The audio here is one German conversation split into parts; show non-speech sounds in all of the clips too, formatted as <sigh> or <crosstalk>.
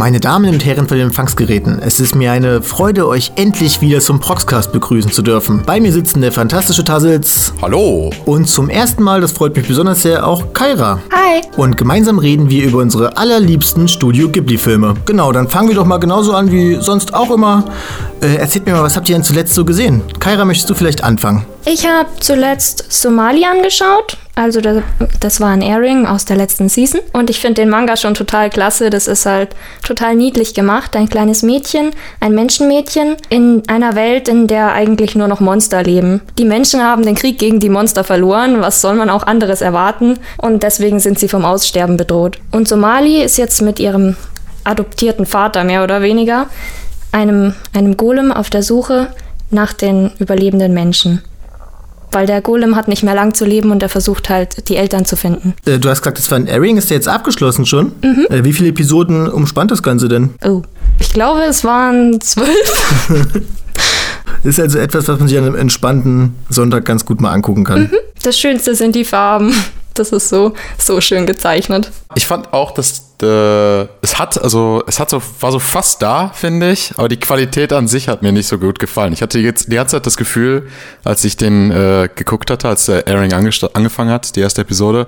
Meine Damen und Herren von den Empfangsgeräten, es ist mir eine Freude, euch endlich wieder zum Proxcast begrüßen zu dürfen. Bei mir sitzen der fantastische Tassels. Hallo. Und zum ersten Mal, das freut mich besonders sehr, auch Kaira. Hi. Und gemeinsam reden wir über unsere allerliebsten Studio Ghibli-Filme. Genau, dann fangen wir doch mal genauso an wie sonst auch immer. Äh, erzählt mir mal, was habt ihr denn zuletzt so gesehen? Kaira, möchtest du vielleicht anfangen? Ich habe zuletzt Somali angeschaut. Also das, das war ein Airing aus der letzten Season. Und ich finde den Manga schon total klasse. Das ist halt total niedlich gemacht. Ein kleines Mädchen, ein Menschenmädchen in einer Welt, in der eigentlich nur noch Monster leben. Die Menschen haben den Krieg gegen die Monster verloren. Was soll man auch anderes erwarten? Und deswegen sind sie vom Aussterben bedroht. Und Somali ist jetzt mit ihrem adoptierten Vater mehr oder weniger, einem, einem Golem auf der Suche nach den überlebenden Menschen weil der Golem hat nicht mehr lang zu leben und er versucht halt, die Eltern zu finden. Äh, du hast gesagt, das war ein Airing, ist der jetzt abgeschlossen schon? Mhm. Äh, wie viele Episoden umspannt das Ganze denn? Oh, ich glaube, es waren zwölf. <laughs> ist also etwas, was man sich an einem entspannten Sonntag ganz gut mal angucken kann. Mhm. Das Schönste sind die Farben. Das ist so, so schön gezeichnet. Ich fand auch, dass äh, es hat, also es hat so, war so fast da, finde ich, aber die Qualität an sich hat mir nicht so gut gefallen. Ich hatte jetzt die ganze Zeit das Gefühl, als ich den äh, geguckt hatte, als der Airing angefangen hat, die erste Episode,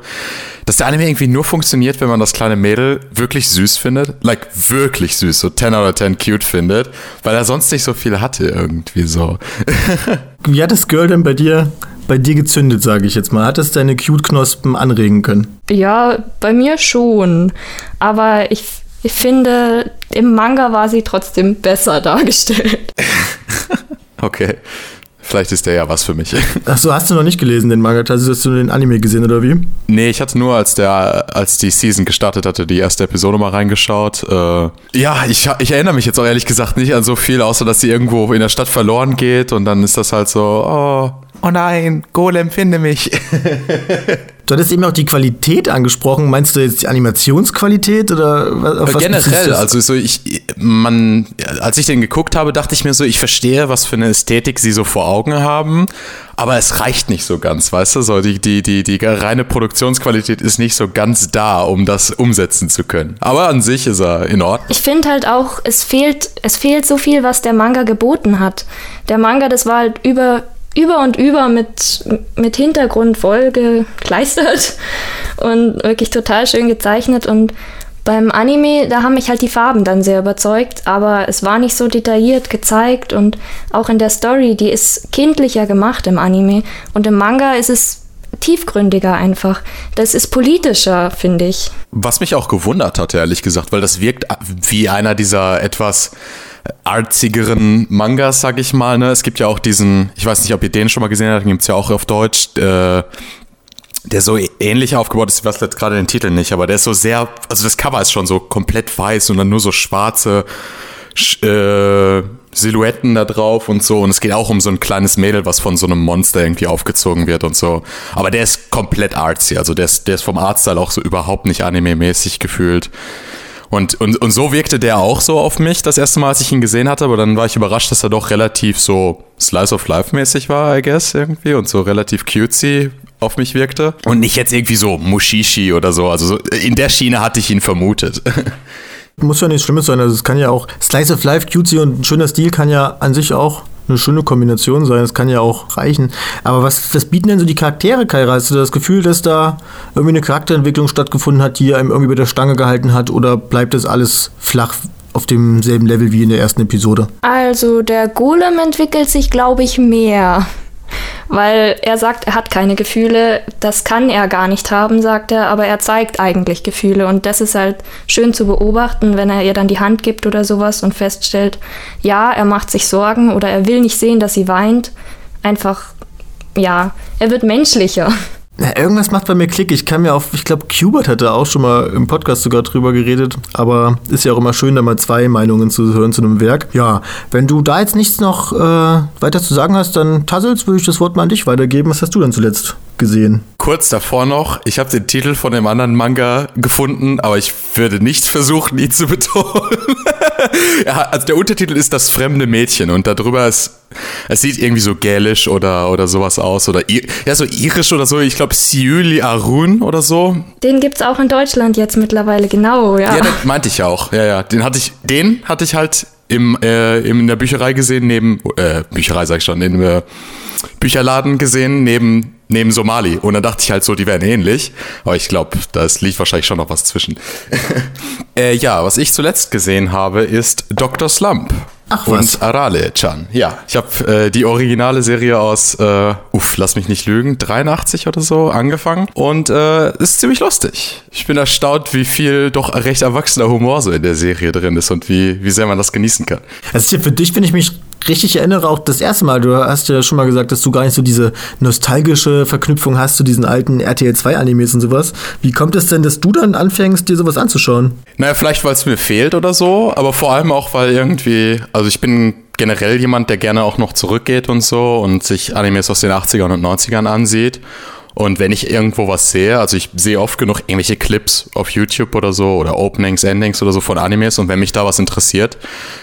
dass der Anime irgendwie nur funktioniert, wenn man das kleine Mädel wirklich süß findet. Like wirklich süß, so 10 out of 10 cute findet, weil er sonst nicht so viel hatte irgendwie so. <laughs> Wie hat das Girl denn bei dir bei dir gezündet, sage ich jetzt mal? Hat es deine Cute-Knospen anregen können? Ja, bei mir schon. Aber ich, ich finde, im Manga war sie trotzdem besser <laughs> dargestellt. <laughs> okay. Vielleicht ist der ja was für mich. <laughs> Achso, hast du noch nicht gelesen, den Manga? Also hast du den Anime gesehen, oder wie? Nee, ich hatte nur, als der, als die Season gestartet hatte, die erste Episode mal reingeschaut. Äh, ja, ich, ich erinnere mich jetzt auch ehrlich gesagt nicht an so viel, außer dass sie irgendwo in der Stadt verloren geht und dann ist das halt so, oh, oh nein, Golem, finde mich. <laughs> Du hattest eben auch die Qualität angesprochen. Meinst du jetzt die Animationsqualität oder auf was Generell, also so ich, man, als ich den geguckt habe, dachte ich mir so, ich verstehe, was für eine Ästhetik sie so vor Augen haben, aber es reicht nicht so ganz, weißt du? So die, die, die, die reine Produktionsqualität ist nicht so ganz da, um das umsetzen zu können. Aber an sich ist er in Ordnung. Ich finde halt auch, es fehlt, es fehlt so viel, was der Manga geboten hat. Der Manga, das war halt über über und über mit, mit Hintergrund voll gekleistert und wirklich total schön gezeichnet. Und beim Anime, da haben mich halt die Farben dann sehr überzeugt, aber es war nicht so detailliert gezeigt und auch in der Story, die ist kindlicher gemacht im Anime und im Manga ist es tiefgründiger einfach. Das ist politischer, finde ich. Was mich auch gewundert hat, ehrlich gesagt, weil das wirkt wie einer dieser etwas artsigeren Mangas, sag ich mal. Ne? Es gibt ja auch diesen, ich weiß nicht, ob ihr den schon mal gesehen habt, den gibt es ja auch auf Deutsch, äh, der so ähnlich aufgebaut ist, ich weiß jetzt gerade den Titel nicht, aber der ist so sehr, also das Cover ist schon so komplett weiß und dann nur so schwarze äh, Silhouetten da drauf und so. Und es geht auch um so ein kleines Mädel, was von so einem Monster irgendwie aufgezogen wird und so. Aber der ist komplett artsy, also der ist, der ist vom Artstyle auch so überhaupt nicht anime-mäßig gefühlt. Und, und, und so wirkte der auch so auf mich das erste Mal, als ich ihn gesehen hatte, aber dann war ich überrascht, dass er doch relativ so Slice of Life mäßig war, I guess, irgendwie, und so relativ cutesy auf mich wirkte. Und nicht jetzt irgendwie so Mushishi oder so. Also so, in der Schiene hatte ich ihn vermutet. <laughs> Muss ja nichts Schlimmes sein. Also es kann ja auch Slice of Life, cutesy und ein schöner Stil kann ja an sich auch eine schöne Kombination sein. Das kann ja auch reichen. Aber was, was bieten denn so die Charaktere, Kaira? Hast du das Gefühl, dass da irgendwie eine Charakterentwicklung stattgefunden hat, die einem irgendwie bei der Stange gehalten hat? Oder bleibt das alles flach auf demselben Level wie in der ersten Episode? Also der Golem entwickelt sich, glaube ich, mehr weil er sagt, er hat keine Gefühle. Das kann er gar nicht haben, sagt er, aber er zeigt eigentlich Gefühle. Und das ist halt schön zu beobachten, wenn er ihr dann die Hand gibt oder sowas und feststellt, ja, er macht sich Sorgen oder er will nicht sehen, dass sie weint. Einfach, ja, er wird menschlicher. Ja, irgendwas macht bei mir Klick. Ich kann mir auf, ich glaube, Qbert hatte auch schon mal im Podcast sogar drüber geredet, aber ist ja auch immer schön, da mal zwei Meinungen zu hören zu einem Werk. Ja, wenn du da jetzt nichts noch äh, weiter zu sagen hast, dann Tassels, würde ich das Wort mal an dich weitergeben. Was hast du denn zuletzt gesehen? Kurz davor noch, ich habe den Titel von dem anderen Manga gefunden, aber ich würde nicht versuchen, ihn zu betonen. <laughs> ja, also der Untertitel ist Das fremde Mädchen und darüber ist es sieht irgendwie so gälisch oder, oder sowas aus. Oder ja, so irisch oder so. Ich glaube, Siuli Arun oder so. Den gibt es auch in Deutschland jetzt mittlerweile, genau, ja. Ja, den meinte ich auch. Ja, ja. Den hatte ich, den hatte ich halt im, äh, in der Bücherei gesehen, neben, äh, Bücherei sag ich schon, in äh, Bücherladen gesehen, neben, neben Somali. Und dann dachte ich halt so, die wären ähnlich. Aber ich glaube, da liegt wahrscheinlich schon noch was zwischen. <laughs> äh, ja, was ich zuletzt gesehen habe, ist Dr. Slump. Ach was. Und Arale-chan. Ja, ich habe äh, die originale Serie aus, äh, uff, lass mich nicht lügen, 83 oder so angefangen. Und äh, ist ziemlich lustig. Ich bin erstaunt, wie viel doch recht erwachsener Humor so in der Serie drin ist und wie, wie sehr man das genießen kann. Ja für dich, wenn ich mich richtig erinnere, auch das erste Mal, du hast ja schon mal gesagt, dass du gar nicht so diese nostalgische Verknüpfung hast zu diesen alten RTL 2 Animes und sowas. Wie kommt es denn, dass du dann anfängst, dir sowas anzuschauen? Naja, vielleicht, weil es mir fehlt oder so, aber vor allem auch, weil irgendwie, also ich bin generell jemand, der gerne auch noch zurückgeht und so und sich Animes aus den 80ern und 90ern ansieht. Und wenn ich irgendwo was sehe, also ich sehe oft genug irgendwelche Clips auf YouTube oder so oder Openings, Endings oder so von Animes und wenn mich da was interessiert,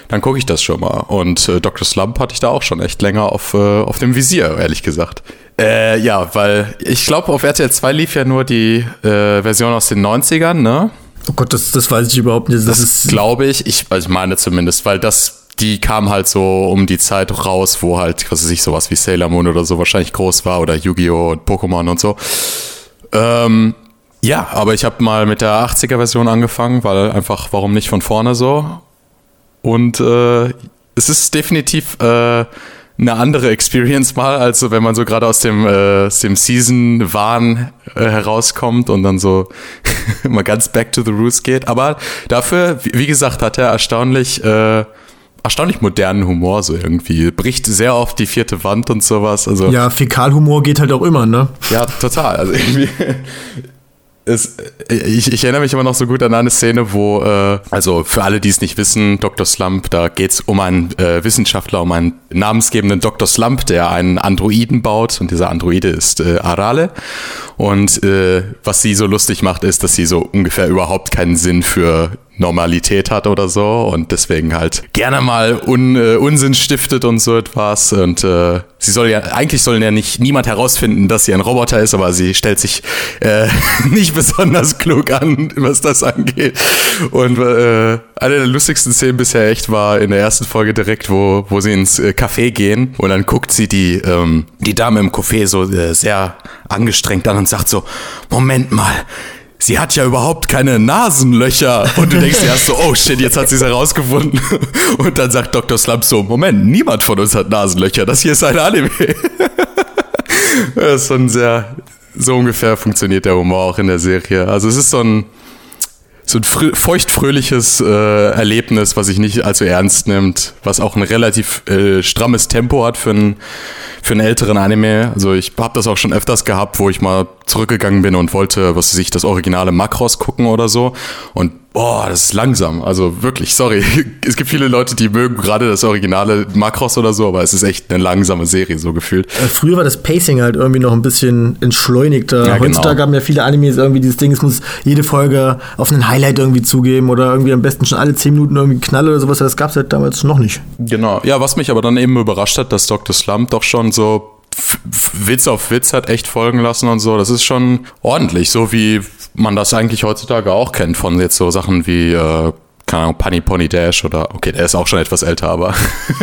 dann gucke ich das schon mal. Und äh, Dr. Slump hatte ich da auch schon echt länger auf, äh, auf dem Visier, ehrlich gesagt. Äh, ja, weil ich glaube, auf RTL 2 lief ja nur die äh, Version aus den 90ern, ne? Oh Gott, das, das weiß ich überhaupt nicht. Das, das glaube ich. ich. Also ich meine zumindest, weil das die kam halt so um die Zeit raus, wo halt, was weiß ich, sowas wie Sailor Moon oder so wahrscheinlich groß war oder Yu-Gi-Oh! und Pokémon und so. Ähm, ja, aber ich habe mal mit der 80er-Version angefangen, weil einfach, warum nicht von vorne so? Und äh, es ist definitiv äh, eine andere Experience mal, als wenn man so gerade aus dem, äh, dem Season-Wahn äh, herauskommt und dann so <laughs> mal ganz back to the roots geht. Aber dafür, wie, wie gesagt, hat er erstaunlich äh, erstaunlich modernen Humor so irgendwie. Bricht sehr oft die vierte Wand und sowas. Also, ja, Fäkalhumor geht halt auch immer, ne? Ja, total. Also irgendwie. <laughs> Es, ich, ich, erinnere mich immer noch so gut an eine Szene, wo, äh, also für alle, die es nicht wissen, Dr. Slump, da geht es um einen äh, Wissenschaftler, um einen namensgebenden Dr. Slump, der einen Androiden baut und dieser Androide ist äh, Arale. Und äh, was sie so lustig macht, ist, dass sie so ungefähr überhaupt keinen Sinn für Normalität hat oder so und deswegen halt gerne mal Un, äh, Unsinn stiftet und so etwas. Und äh, sie soll ja, eigentlich soll ja nicht niemand herausfinden, dass sie ein Roboter ist, aber sie stellt sich äh, <laughs> nicht besonders klug an, was das angeht. Und äh, eine der lustigsten Szenen bisher echt war in der ersten Folge direkt, wo, wo sie ins äh, Café gehen und dann guckt sie die, ähm, die Dame im Café so äh, sehr angestrengt an und sagt so, Moment mal, sie hat ja überhaupt keine Nasenlöcher. Und du denkst dir erst so, oh shit, jetzt hat sie es herausgefunden. Und dann sagt Dr. Slump so, Moment, niemand von uns hat Nasenlöcher. Das hier ist ein Anime. Das ist schon sehr, so ungefähr funktioniert der Humor auch in der Serie. Also es ist so ein, so ein feuchtfröhliches äh, Erlebnis, was sich nicht allzu ernst nimmt, was auch ein relativ äh, strammes Tempo hat für einen für einen älteren Anime. Also ich habe das auch schon öfters gehabt, wo ich mal zurückgegangen bin und wollte, was weiß ich, das originale Makros gucken oder so. Und boah, das ist langsam. Also wirklich, sorry. <laughs> Es gibt viele Leute, die mögen gerade das originale Makros oder so, aber es ist echt eine langsame Serie, so gefühlt. Äh, früher war das Pacing halt irgendwie noch ein bisschen entschleunigter. Ja, genau. Heutzutage genau. haben ja viele Animes irgendwie dieses Ding, es muss jede Folge auf einen Highlight irgendwie zugeben oder irgendwie am besten schon alle 10 Minuten irgendwie Knall oder sowas. Das gab es halt damals noch nicht. Genau. Ja, was mich aber dann eben überrascht hat, dass Dr. Slump doch schon so Witz auf Witz hat echt folgen lassen und so. Das ist schon ordentlich, so wie man das eigentlich heutzutage auch kennt von jetzt so Sachen wie äh, keine Ahnung, Punny Pony Dash oder, okay, der ist auch schon etwas älter, aber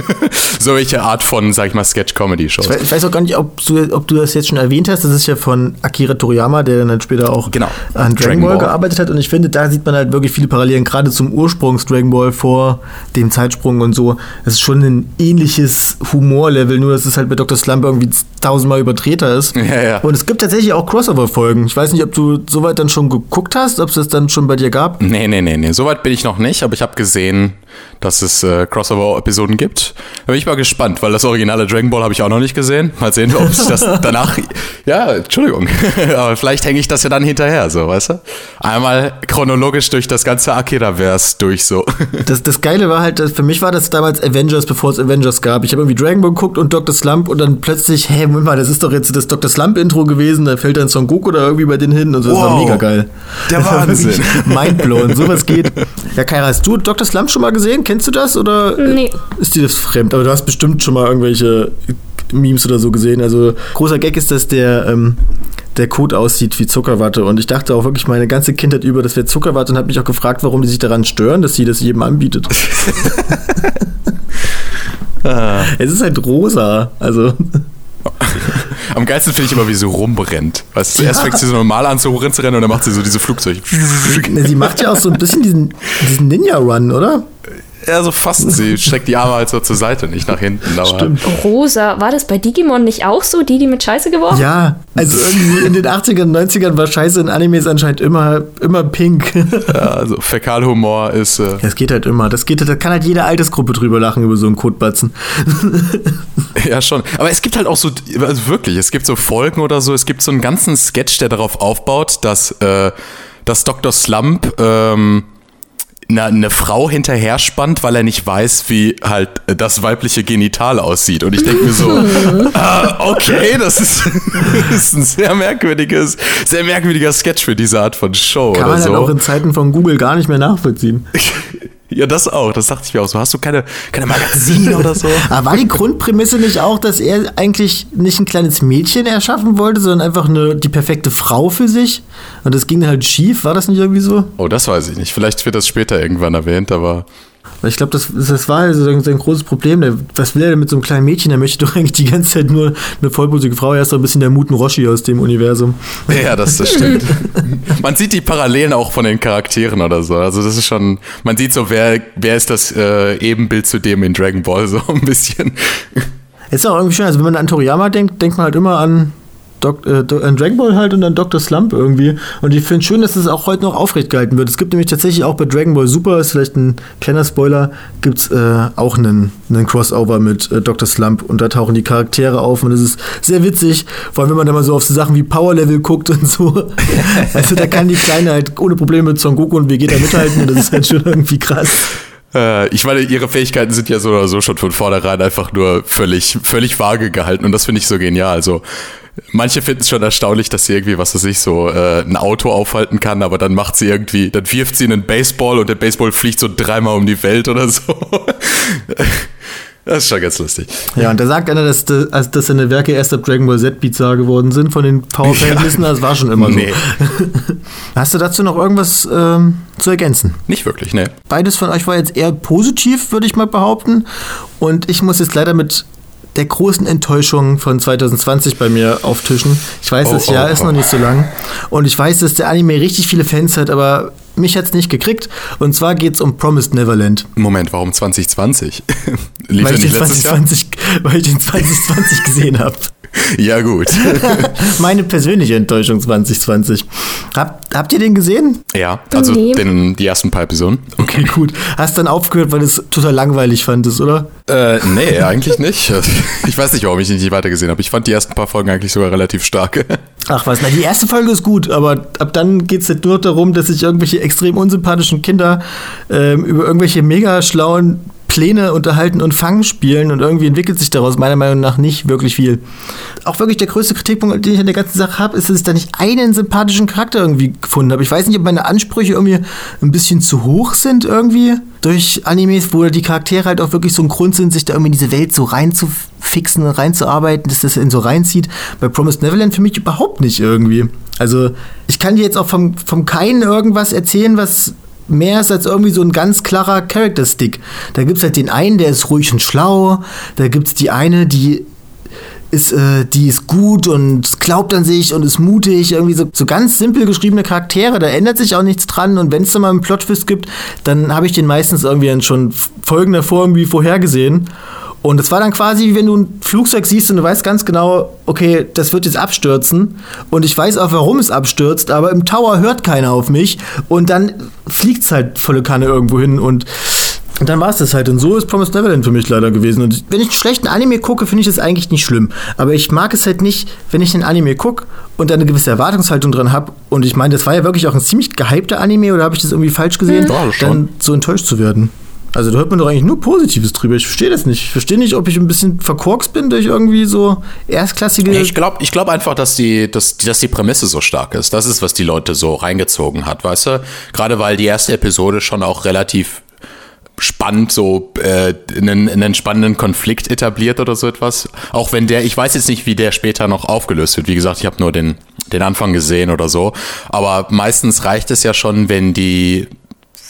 <laughs> so welche Art von, sag ich mal, Sketch-Comedy-Shows. Ich, ich, weiß auch gar nicht, ob du, ob du das jetzt schon erwähnt hast. Das ist ja von Akira Toriyama, der dann später auch genau. an Dragon, Dragon Ball, Ball, gearbeitet hat. Und ich finde, da sieht man halt wirklich viele Parallelen, gerade zum Ursprungs Dragon Ball vor dem Zeitsprung und so. Es ist schon ein ähnliches Humorlevel, nur dass es halt bei Dr. Slump irgendwie tausendmal übertreter ist. Ja, ja. Und es gibt tatsächlich auch Crossover-Folgen. Ich weiß nicht, ob du soweit dann schon geguckt hast, ob es das dann schon bei dir gab. Nee, nee, nee, nee. Soweit bin ich noch nicht nicht, aber ich habe gesehen, dass es äh, Crossover-Episoden gibt. Da bin ich mal gespannt, weil das originale Dragon Ball habe ich auch noch nicht gesehen. Mal sehen, ob sich das <laughs> danach. Ja, Entschuldigung. <laughs> aber vielleicht hänge ich das ja dann hinterher, so, weißt du? Einmal chronologisch durch das ganze Akira-Verse durch, so. <laughs> Das, das Geile war halt, für mich war das damals Avengers, bevor es Avengers gab. Ich habe irgendwie Dragon Ball geguckt und Dr. Slump und dann plötzlich, hey, Moment mal, das ist doch jetzt das Dr. Slump-Intro gewesen, da fällt dann Son Goku da irgendwie bei denen hin und so. Das wow, war mega geil. Der Wahnsinn. Mindblown, sowas geht. Ja, Kaira, hast du Dr. Slump schon mal gesehen? Gesehen? Kennst du das oder Nee. ist dir das fremd? Aber du hast bestimmt schon mal irgendwelche Memes oder so gesehen. Also großer Gag ist, dass der, ähm, der Code aussieht wie Zuckerwatte. Und ich dachte auch wirklich meine ganze Kindheit über, das wäre Zuckerwatte und habe mich auch gefragt, warum die sich daran stören, dass sie das jedem anbietet. <laughs> es ist halt rosa. Also. <laughs> Am geilsten finde ich immer, wie sie rumbrennt. Weißt du, Ja. erst fängt sie so normal an, so rumzurennen und dann macht sie so diese Flugzeuge. <laughs> Sie macht ja auch so ein bisschen diesen, diesen Ninja-Run, oder? Ja, so fast. Sie streckt die Arme halt so zur Seite, nicht nach hinten. Aber Stimmt. Rosa, war das bei Digimon nicht auch so? Die, die mit Scheiße geworfen? Ja, also irgendwie in den 80ern, 90ern war Scheiße in Animes anscheinend immer, immer pink. <laughs> Ja, also Fäkalhumor ist. Äh, Das geht halt immer. Das geht, da kann halt jede Altersgruppe drüber lachen über so einen Kotbatzen. <laughs> ja, schon. Aber es gibt halt auch so, also wirklich, es gibt so Folgen oder so, es gibt so einen ganzen Sketch, der darauf aufbaut, dass, äh, dass Dr. Slump ähm, eine, eine Frau hinterher spannt, weil er nicht weiß, wie halt das weibliche Genital aussieht. Und ich denke mir so, ah, <laughs> okay, das ist, <laughs> das ist ein sehr merkwürdiges, sehr merkwürdiger Sketch für diese Art von Show Kann oder man so. halt auch in Zeiten von Google gar nicht mehr nachvollziehen. <laughs> ja, das auch. Das dachte ich mir auch so. Hast du keine, keine Magazine oder so? <laughs> Aber war die Grundprämisse nicht auch, dass er eigentlich nicht ein kleines Mädchen erschaffen wollte, sondern einfach eine, die perfekte Frau für sich? Und das ging halt schief, war das nicht irgendwie so? Oh, das weiß ich nicht. Vielleicht wird das später irgendwann erwähnt, aber ich glaube, das, das war also sein, sein großes Problem. Der, was will er denn mit so einem kleinen Mädchen? Der möchte doch eigentlich die ganze Zeit nur eine vollbusige Frau. Er ist doch ein bisschen der Muten Roshi aus dem Universum. ja, das, das stimmt. <laughs> man sieht die Parallelen auch von den Charakteren oder so. Also das ist schon, man sieht so, wer, wer ist das äh, Ebenbild zu dem in Dragon Ball so ein bisschen. Ist auch irgendwie schön. Also wenn man an Toriyama denkt, denkt man halt immer an, Dok äh, an Dragon Ball halt und an Dr. Slump irgendwie. Und ich finde schön, dass das auch heute noch aufrecht gehalten wird. Es gibt nämlich tatsächlich auch bei Dragon Ball Super, ist vielleicht ein kleiner Spoiler, gibt es äh, auch einen, einen Crossover mit äh, Dr. Slump und da tauchen die Charaktere auf und das ist sehr witzig, vor allem wenn man da mal so auf so Sachen wie Power Level guckt und so. <laughs> also da kann die Kleine halt ohne Probleme mit Son Goku und Vegeta mithalten und das ist halt schon irgendwie krass. Äh, ich meine, ihre Fähigkeiten sind ja so oder so schon von vornherein einfach nur völlig, völlig vage gehalten und das finde ich so genial. Also manche finden es schon erstaunlich, dass sie irgendwie, was weiß ich, so äh, ein Auto aufhalten kann, aber dann macht sie irgendwie, dann wirft sie einen Baseball und der Baseball fliegt so dreimal um die Welt oder so. <laughs> Das ist schon ganz lustig. Ja, und da sagt einer, dass, also, dass seine Werke erst ab Dragon Ball Z bizarr geworden sind von den Powerplay-Listen. <laughs> Das war schon immer so. Nee. <laughs> Hast du dazu noch irgendwas ähm, zu ergänzen? Nicht wirklich, ne. Beides von euch war jetzt eher positiv, würde ich mal behaupten. Und ich muss jetzt leider mit der großen Enttäuschung von 2020 bei mir auftischen. Ich weiß, Oh, das oh, Jahr ist oh. noch nicht so lang. Und ich weiß, dass der Anime richtig viele Fans hat, aber mich hat es nicht gekriegt. Und zwar geht es um Promised Neverland. Moment, warum 2020? <laughs> Lief <laughs> Weil ich, den nicht Jahr? 2020, weil ich den 2020 gesehen habe. Ja, gut. <laughs> Meine persönliche Enttäuschung 2020. Habt, habt ihr den gesehen? ja, also Nee. den, die ersten paar Episoden. Okay, gut. Hast dann aufgehört, weil du es total langweilig fandest, oder? Äh, nee, <laughs> eigentlich nicht. Ich weiß nicht, warum ich ihn nicht weitergesehen habe. Ich fand die ersten paar Folgen eigentlich sogar relativ stark. <laughs> Ach was, na, die erste Folge ist gut, aber ab dann geht es halt nur darum, dass sich irgendwelche extrem unsympathischen Kinder ähm, über irgendwelche mega schlauen Pläne unterhalten und Fang spielen und irgendwie entwickelt sich daraus meiner Meinung nach nicht wirklich viel. Auch wirklich der größte Kritikpunkt, den ich an der ganzen Sache habe, ist, dass ich da nicht einen sympathischen Charakter irgendwie gefunden habe. Ich weiß nicht, ob meine Ansprüche irgendwie ein bisschen zu hoch sind irgendwie durch Animes, wo die Charaktere halt auch wirklich so ein Grund sind, sich da irgendwie in diese Welt so reinzufixen und reinzuarbeiten, dass das in so reinzieht. Bei Promised Neverland für mich überhaupt nicht irgendwie. Also ich kann dir jetzt auch vom, vom Keinen irgendwas erzählen, was mehr ist als irgendwie so ein ganz klarer Character-Stick. Da gibt es halt den einen, der ist ruhig und schlau. Da gibt es die eine, die ist, äh, die ist gut und glaubt an sich und ist mutig. Irgendwie so, so ganz simpel geschriebene Charaktere. Da ändert sich auch nichts dran. Und wenn es dann mal einen Plot-Twist gibt, dann habe ich den meistens irgendwie dann schon Folgen davor irgendwie vorhergesehen. Und es war dann quasi, wie wenn du ein Flugzeug siehst und du weißt ganz genau, okay, das wird jetzt abstürzen. Und ich weiß auch, warum es abstürzt, aber im Tower hört keiner auf mich. Und dann fliegt es halt volle Kanne irgendwo hin. Und und dann war es das halt. Und so ist Promised Neverland für mich leider gewesen. Und wenn ich einen schlechten Anime gucke, finde ich das eigentlich nicht schlimm. Aber ich mag es halt nicht, wenn ich einen Anime gucke und da eine gewisse Erwartungshaltung dran habe. Und ich meine, das war ja wirklich auch ein ziemlich gehypter Anime, oder habe ich das irgendwie falsch gesehen? Ja, schon. dann so enttäuscht zu werden. Also da hört man doch eigentlich nur Positives drüber. Ich verstehe das nicht. Ich verstehe nicht, ob ich ein bisschen verkorkst bin durch irgendwie so erstklassige. Ich glaube ich glaub einfach, dass die, dass, dass die Prämisse so stark ist. Das ist, was die Leute so reingezogen hat, weißt du? Gerade weil die erste Episode schon auch relativ spannend so äh, einen, einen spannenden Konflikt etabliert oder so etwas. Auch wenn der, ich weiß jetzt nicht, wie der später noch aufgelöst wird. Wie gesagt, ich habe nur den, den Anfang gesehen oder so. Aber meistens reicht es ja schon, wenn die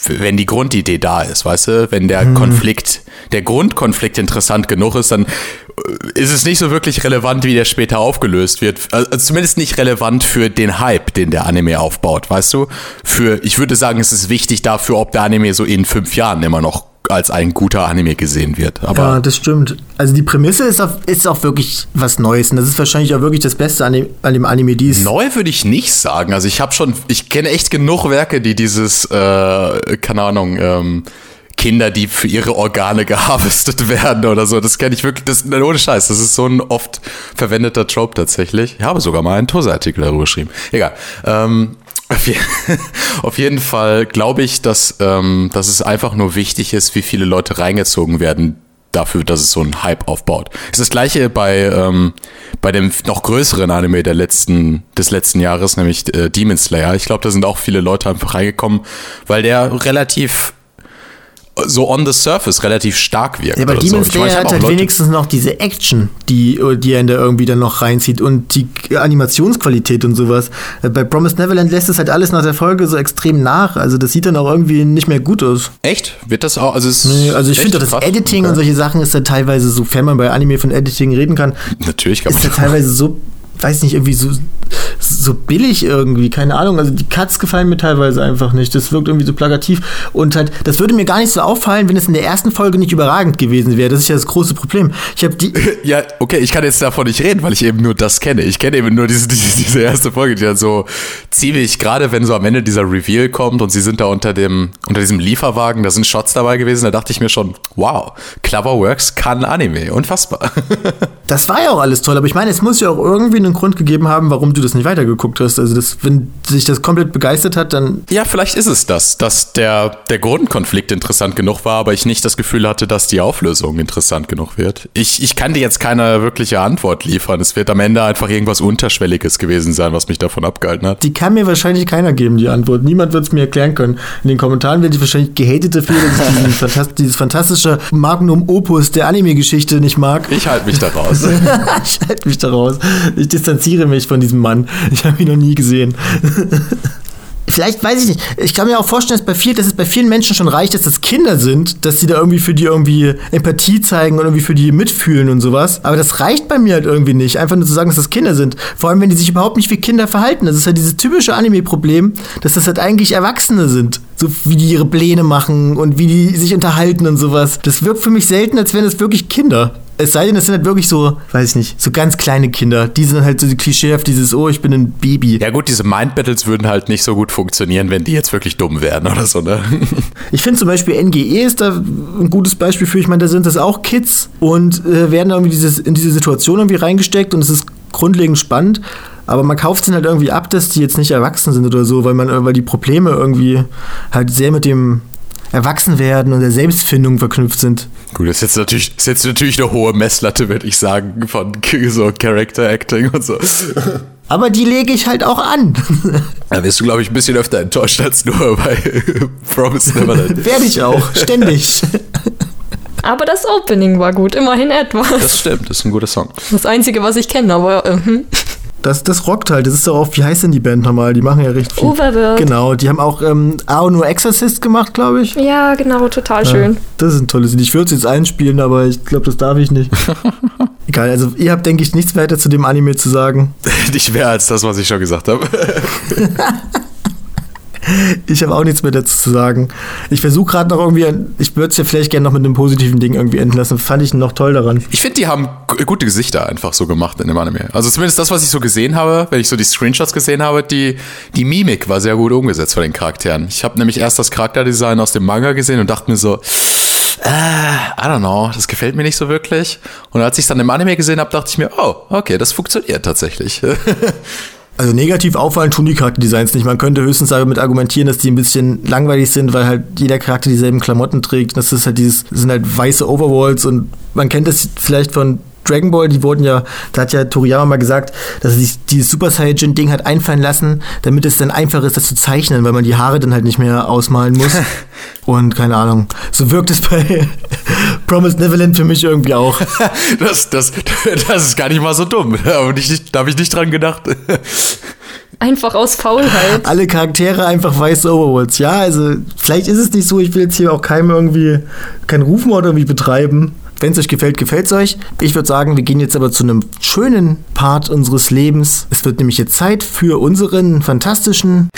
wenn die Grundidee da ist, weißt du, wenn der mhm. Konflikt, der Grundkonflikt interessant genug ist, dann äh, ist es nicht so wirklich relevant, wie der später aufgelöst wird. Also zumindest nicht relevant für den Hype, den der Anime aufbaut, weißt du? Für, ich würde sagen, es ist wichtig dafür, ob der Anime so in fünf Jahren immer noch als ein guter Anime gesehen wird. Aber ja, das stimmt. Also die Prämisse ist, auf, ist auch wirklich was Neues. Und das ist wahrscheinlich auch wirklich das Beste an dem, an dem Anime. Dies Neu würde ich nicht sagen. Also ich habe schon, ich kenne echt genug Werke, die dieses, äh, keine Ahnung, ähm, Kinder, die für ihre Organe <laughs> geharvestet werden oder so. Das kenne ich wirklich, das, ohne Scheiß, das ist so ein oft verwendeter Trope tatsächlich. Ich habe sogar mal einen Tosa-Artikel darüber geschrieben. Egal. Ähm, auf, je <laughs> auf, jeden Fall glaube ich, dass, ähm, dass es einfach nur wichtig ist, wie viele Leute reingezogen werden dafür, dass es so einen Hype aufbaut. Es ist das gleiche bei, ähm, bei dem noch größeren Anime der letzten, des letzten Jahres, nämlich äh, Demon Slayer. Ich glaube, da sind auch viele Leute einfach reingekommen, weil der relativ so on the surface relativ stark wirkt. Ja, aber Demon so. Slayer hat halt Leute wenigstens noch diese Action, die, die er da irgendwie dann noch reinzieht und die Animationsqualität und sowas. Bei Promised Neverland lässt es halt alles nach der Folge so extrem nach. Also das sieht dann auch irgendwie nicht mehr gut aus. Echt? Wird das auch? Also, nee, also ich finde das Editing okay. und solche Sachen ist da teilweise, sofern man bei Anime von Editing reden kann, Natürlich kann ist da teilweise so weiß nicht, irgendwie so, so billig irgendwie, keine Ahnung. Also die Cuts gefallen mir teilweise einfach nicht. Das wirkt irgendwie so plakativ. Und halt, das würde mir gar nicht so auffallen, wenn es in der ersten Folge nicht überragend gewesen wäre. Das ist ja das große Problem. Ich habe die. <laughs> Ja, okay, ich kann jetzt davon nicht reden, weil ich eben nur das kenne. Ich kenne eben nur diese, diese, diese erste Folge, die dann so ziemlich, gerade wenn so am Ende dieser Reveal kommt und sie sind da unter dem, unter diesem Lieferwagen, da sind Shots dabei gewesen, da dachte ich mir schon, wow, Clever Works kann Anime. Unfassbar. <laughs> Das war ja auch alles toll, aber ich meine, es muss ja auch irgendwie eine einen Grund gegeben haben, warum du das nicht weitergeguckt hast. Also das, wenn sich das komplett begeistert hat, dann. Ja, vielleicht ist es das, dass der, der Grundkonflikt interessant genug war, aber ich nicht das Gefühl hatte, dass die Auflösung interessant genug wird. Ich, ich kann dir jetzt keine wirkliche Antwort liefern. Es wird am Ende einfach irgendwas Unterschwelliges gewesen sein, was mich davon abgehalten hat. Die kann mir wahrscheinlich keiner geben, die Antwort. Niemand wird es mir erklären können. In den Kommentaren werde ich wahrscheinlich gehatet dafür, dass ich <laughs> Fantast dieses fantastische Magnum Opus der Anime-Geschichte nicht mag. Ich halte mich da raus. <laughs> ich halte mich da raus. Ich distanziere mich von diesem Mann. Ich <laughs> habe ihn noch nie gesehen. <laughs> Vielleicht weiß ich nicht. Ich kann mir auch vorstellen, dass, bei viel, dass es bei vielen Menschen schon reicht, dass das Kinder sind, dass sie da irgendwie für die irgendwie Empathie zeigen und irgendwie für die mitfühlen und sowas. Aber das reicht bei mir halt irgendwie nicht. Einfach nur zu sagen, dass das Kinder sind. Vor allem, wenn die sich überhaupt nicht wie Kinder verhalten. Das ist halt dieses typische Anime-Problem, dass das halt eigentlich Erwachsene sind. So wie die ihre Pläne machen und wie die sich unterhalten und sowas. Das wirkt für mich selten, als wären das wirklich Kinder. Es sei denn, es sind halt wirklich so, weiß ich nicht, so ganz kleine Kinder. Die sind halt so die klischeehaft dieses, oh, ich bin ein Baby. Ja gut, diese Mind Battles würden halt nicht so gut funktionieren, wenn die jetzt wirklich dumm wären oder so, ne? <laughs> Ich finde zum Beispiel NGE ist da ein gutes Beispiel für. Ich meine, da sind das auch Kids und äh, werden irgendwie dieses, in diese Situation irgendwie reingesteckt und es ist grundlegend spannend. Aber man kauft es halt irgendwie ab, dass die jetzt nicht erwachsen sind oder so, weil man, weil die Probleme irgendwie halt sehr mit dem Erwachsenwerden und der Selbstfindung verknüpft sind. Gut, das ist jetzt natürlich, ist jetzt natürlich eine hohe Messlatte, würde ich sagen, von <laughs> so Character Acting und so. <laughs> Aber die lege ich halt auch an. <laughs> Da wirst du, glaube ich, ein bisschen öfter enttäuscht als nur bei Promise Neverland. Werde ich auch, ständig. Aber das Opening war gut, immerhin etwas. Das stimmt, das ist ein guter Song. Das Einzige, was ich kenne, aber. Uh -huh. Das, das rockt halt. Das ist doch auch, wie heißt denn die Band nochmal? Die machen ja recht viel. Overworld. Genau, die haben auch ähm, Ao nur Exorcist gemacht, glaube ich. Ja, genau, total ja, schön. Das ist ein tolles Lied. Ich würde es jetzt einspielen, aber ich glaube, das darf ich nicht. <laughs> Egal, also ihr habt, denke ich, nichts weiter zu dem Anime zu sagen. <laughs> Nicht mehr als das, was ich schon gesagt habe. <laughs> Ich habe auch nichts mehr dazu zu sagen. Ich versuche gerade noch irgendwie, ich würde es ja vielleicht gerne noch mit einem positiven Ding irgendwie enden lassen. Fand ich noch toll daran. Ich finde, die haben gute Gesichter einfach so gemacht in dem Anime. Also zumindest das, was ich so gesehen habe, wenn ich so die Screenshots gesehen habe, die, die Mimik war sehr gut umgesetzt von den Charakteren. Ich habe nämlich erst das Charakterdesign aus dem Manga gesehen und dachte mir so, äh, I don't know, das gefällt mir nicht so wirklich. Und als ich es dann im Anime gesehen habe, dachte ich mir, oh, okay, das funktioniert tatsächlich. <laughs> Also negativ auffallen tun die Charakterdesigns nicht. Man könnte höchstens damit argumentieren, dass die ein bisschen langweilig sind, weil halt jeder Charakter dieselben Klamotten trägt. Das ist halt dieses, sind halt weiße Overalls und man kennt das vielleicht von Dragon Ball, die wurden ja, da hat ja Toriyama mal gesagt, dass er sich dieses Super Saiyan-Ding hat einfallen lassen, damit es dann einfach ist, das zu zeichnen, weil man die Haare dann halt nicht mehr ausmalen muss. <laughs> Und keine Ahnung, so wirkt es bei <laughs> Promised Neverland für mich irgendwie auch. <laughs> Das, das, das ist gar nicht mal so dumm. Da habe ich, nicht- da hab ich nicht dran gedacht. Einfach aus Faulheit. Alle Charaktere einfach weiße Overalls. Ja, also vielleicht ist es nicht so, ich will jetzt hier auch keinem irgendwie, keinen Rufmord irgendwie betreiben. Wenn es euch gefällt, gefällt es euch. Ich würde sagen, wir gehen jetzt aber zu einem schönen Part unseres Lebens. Es wird nämlich jetzt Zeit für unseren fantastischen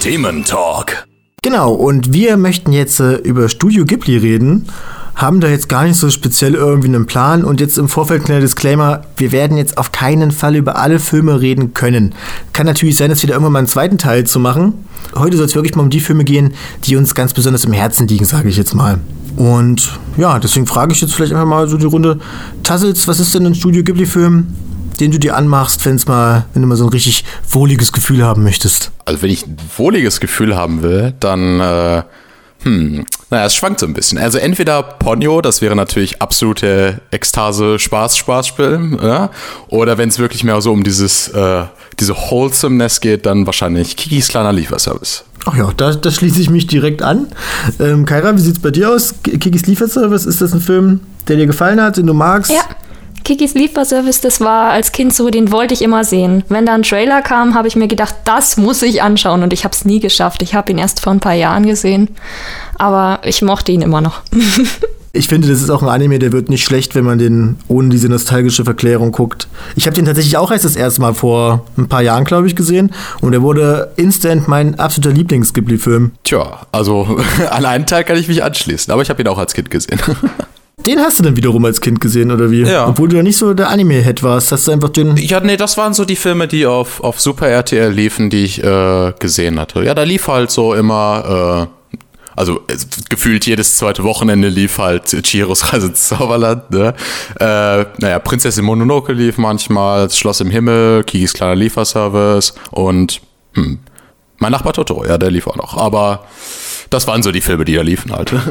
Thementalk. Genau, und wir möchten jetzt äh, über Studio Ghibli reden. Haben da jetzt gar nicht so speziell irgendwie einen Plan und jetzt im Vorfeld kleiner Disclaimer, wir werden jetzt auf keinen Fall über alle Filme reden können. Kann natürlich sein, dass wir da irgendwann mal einen zweiten Teil zu machen. Heute soll es wirklich mal um die Filme gehen, die uns ganz besonders im Herzen liegen, sage ich jetzt mal. Und ja, deswegen frage ich jetzt vielleicht einfach mal so die Runde. Tassels, was ist denn ein Studio Ghibli-Film, den du dir anmachst, wenn's mal, wenn du mal so ein richtig wohliges Gefühl haben möchtest? Also wenn ich ein wohliges Gefühl haben will, dann, äh, hm, naja, es schwankt so ein bisschen. Also entweder Ponyo, das wäre natürlich absolute Ekstase, Spaß, Spaßspiel, ja? oder wenn es wirklich mehr so um dieses, äh, diese Wholesomeness geht, dann wahrscheinlich Kikis kleiner Lieferservice. Ach ja, da, da schließe ich mich direkt an. Ähm, Kaira, wie sieht's bei dir aus? Kikis Lieferservice, ist das ein Film, der dir gefallen hat, den du magst? Ja. Kikis Lieferservice, das war als Kind so, den wollte ich immer sehen. Wenn da ein Trailer kam, habe ich mir gedacht, das muss ich anschauen und ich habe es nie geschafft. Ich habe ihn erst vor ein paar Jahren gesehen, aber ich mochte ihn immer noch. <laughs> Ich finde, das ist auch ein Anime, der wird nicht schlecht, wenn man den ohne diese nostalgische Verklärung guckt. Ich habe den tatsächlich auch erst das erste Mal vor ein paar Jahren, glaube ich, gesehen. Und er wurde instant mein absoluter Lieblings-Ghibli-Film. Tja, also <laughs> an einen Teil kann ich mich anschließen, aber ich habe ihn auch als Kind gesehen. <laughs> Den hast du dann wiederum als Kind gesehen, oder wie? Ja. Obwohl du ja nicht so der Anime-Head warst. Hast du einfach den. Ja, nee, das waren so die Filme, die auf, auf Super RTL liefen, die ich äh, gesehen hatte. Ja, da lief halt so immer, äh, also gefühlt jedes zweite Wochenende lief halt Chihiros Reise ins Zauberland, ne? Äh, naja, Prinzessin Mononoke lief manchmal, das Schloss im Himmel, Kikis kleiner Lieferservice und hm, mein Nachbar Totoro, ja, der lief auch noch. Aber das waren so die Filme, die da liefen halt. <laughs>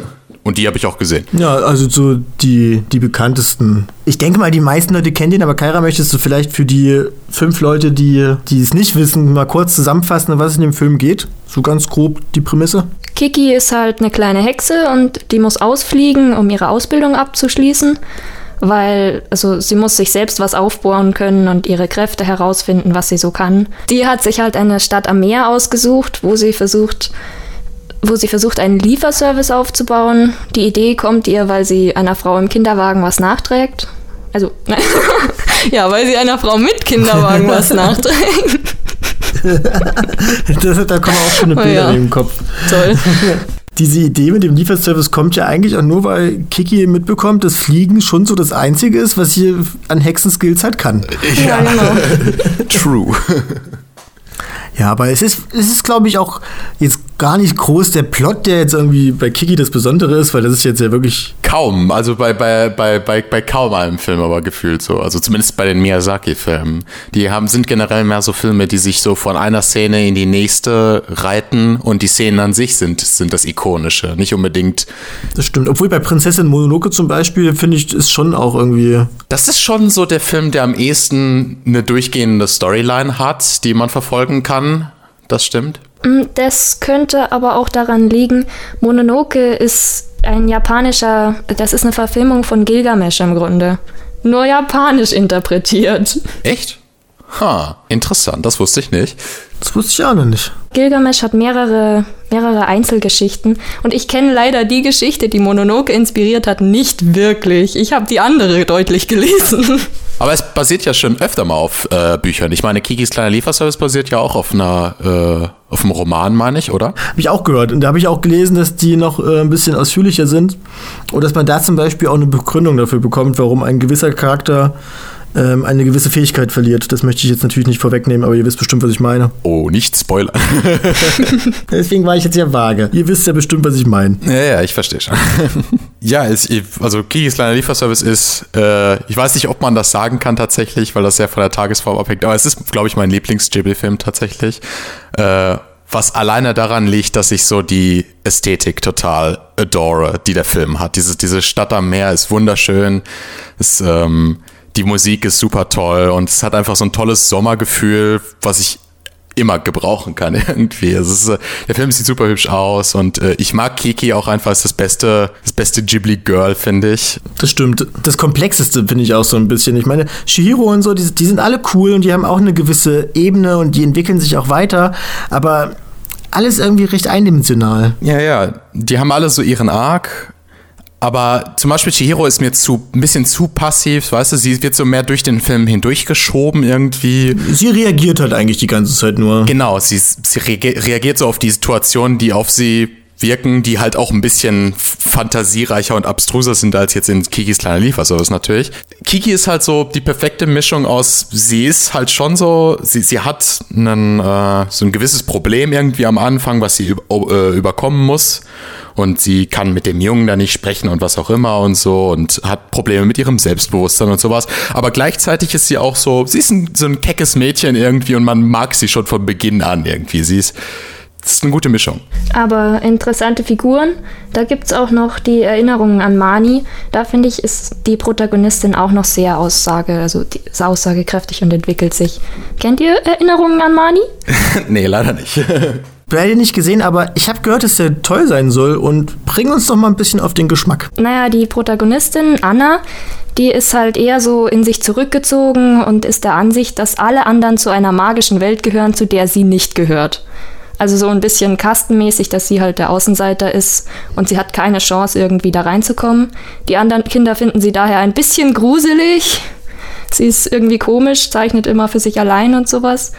Und die habe ich auch gesehen. Ja, also so die, die bekanntesten. Ich denke mal, die meisten Leute kennen den, aber Kaira, möchtest du vielleicht für die fünf Leute, die, die es nicht wissen, mal kurz zusammenfassen, was es in dem Film geht? So ganz grob die Prämisse? Kiki ist halt eine kleine Hexe und die muss ausfliegen, um ihre Ausbildung abzuschließen, weil also sie muss sich selbst was aufbauen können und ihre Kräfte herausfinden, was sie so kann. Die hat sich halt eine Stadt am Meer ausgesucht, wo sie versucht wo sie versucht, einen Lieferservice aufzubauen. Die Idee kommt ihr, weil sie einer Frau im Kinderwagen was nachträgt. Also, <laughs> ja, weil sie einer Frau mit Kinderwagen was <laughs> nachträgt. <laughs> das, da kommen auch schon eine Oh Bilder ja. im Kopf. Toll. <laughs> Diese Idee mit dem Lieferservice kommt ja eigentlich auch nur, weil Kiki mitbekommt, dass Fliegen schon so das Einzige ist, was sie an Hexenskills halt kann. Ja, genau. <laughs> True. Ja, aber es ist, es ist glaube ich, auch jetzt gar nicht groß der Plot, der jetzt irgendwie bei Kiki das Besondere ist, weil das ist jetzt ja wirklich Kaum, also bei, bei, bei, bei, bei kaum einem Film aber gefühlt so. Also zumindest bei den Miyazaki-Filmen. Die haben, sind generell mehr so Filme, die sich so von einer Szene in die nächste reiten und die Szenen an sich sind, sind das Ikonische. Nicht unbedingt. Das stimmt. Obwohl bei Prinzessin Mononoke zum Beispiel, finde ich, ist schon auch irgendwie. Das ist schon so der Film, der am ehesten eine durchgehende Storyline hat, die man verfolgen kann. Das stimmt. Mm, Das könnte aber auch daran liegen, Mononoke ist ein japanischer, das ist eine Verfilmung von Gilgamesh im Grunde. Nur japanisch interpretiert. Echt? Ha, interessant, das wusste ich nicht. Das wusste ich auch noch nicht. Gilgamesh hat mehrere, mehrere Einzelgeschichten und ich kenne leider die Geschichte, die Mononoke inspiriert hat, nicht wirklich. Ich habe die andere deutlich gelesen. <laughs> Aber es basiert ja schon öfter mal auf äh, Büchern. Ich meine, Kikis kleiner Lieferservice basiert ja auch auf einer, äh, auf einem Roman, meine ich, oder? Habe ich auch gehört. Und da habe ich auch gelesen, dass die noch äh, ein bisschen ausführlicher sind. Und dass man da zum Beispiel auch eine Begründung dafür bekommt, warum ein gewisser Charakter ähm, eine gewisse Fähigkeit verliert. Das möchte ich jetzt natürlich nicht vorwegnehmen, aber ihr wisst bestimmt, was ich meine. Oh, nicht Spoiler. <laughs> Deswegen war ich jetzt ja vage. Ihr wisst ja bestimmt, was ich meine. ja, ja, ich verstehe schon. <laughs> ja, es, also Kikis kleiner Lieferservice ist, äh, ich weiß nicht, ob man das sagen kann tatsächlich, weil das sehr von der Tagesform abhängt, aber es ist, glaube ich, mein Lieblings-Ghibli-Film tatsächlich. Äh, was alleine daran liegt, dass ich so die Ästhetik total adore, die der Film hat. Diese, diese Stadt am Meer ist wunderschön. Es, ähm, die Musik ist super toll und es hat einfach so ein tolles Sommergefühl, was ich immer gebrauchen kann <laughs> irgendwie. Ist, äh, der Film sieht super hübsch aus und äh, ich mag Kiki auch einfach als das beste, das beste Ghibli Girl, finde ich. Das stimmt. Das komplexeste finde ich auch so ein bisschen. Ich meine, Shihiro und so, die, die sind alle cool und die haben auch eine gewisse Ebene und die entwickeln sich auch weiter, aber alles irgendwie recht eindimensional. Ja, ja, die haben alle so ihren Arc aber zum Beispiel Chihiro ist mir zu ein bisschen zu passiv, weißt du, sie wird so mehr durch den Film hindurchgeschoben irgendwie. Sie reagiert halt eigentlich die ganze Zeit nur. Genau, sie, sie reagiert so auf die Situationen, die auf sie wirken, die halt auch ein bisschen fantasiereicher und abstruser sind als jetzt in Kikis kleiner Lieferservice natürlich. Kiki ist halt so die perfekte Mischung aus, sie ist halt schon so, sie, sie hat einen, äh, so ein gewisses Problem irgendwie am Anfang, was sie äh, überkommen muss und sie kann mit dem Jungen da nicht sprechen und was auch immer und so und hat Probleme mit ihrem Selbstbewusstsein und sowas. Aber gleichzeitig ist sie auch so, sie ist ein, so ein keckes Mädchen irgendwie und man mag sie schon von Beginn an irgendwie. Sie ist, das ist eine gute Mischung. Aber interessante Figuren. Da gibt es auch noch die Erinnerungen an Mani. Da finde ich, ist die Protagonistin auch noch sehr aussage, also ist aussagekräftig und entwickelt sich. Kennt ihr Erinnerungen an Mani? <laughs> nee, leider nicht. <laughs> Beide nicht gesehen, aber ich habe gehört, dass der toll sein soll und bring uns doch mal ein bisschen auf den Geschmack. Naja, die Protagonistin Anna, die ist halt eher so in sich zurückgezogen und ist der Ansicht, dass alle anderen zu einer magischen Welt gehören, zu der sie nicht gehört. Also so ein bisschen kastenmäßig, dass sie halt der Außenseiter ist und sie hat keine Chance, irgendwie da reinzukommen. Die anderen Kinder finden sie daher ein bisschen gruselig. Sie ist irgendwie komisch, zeichnet immer für sich allein und sowas.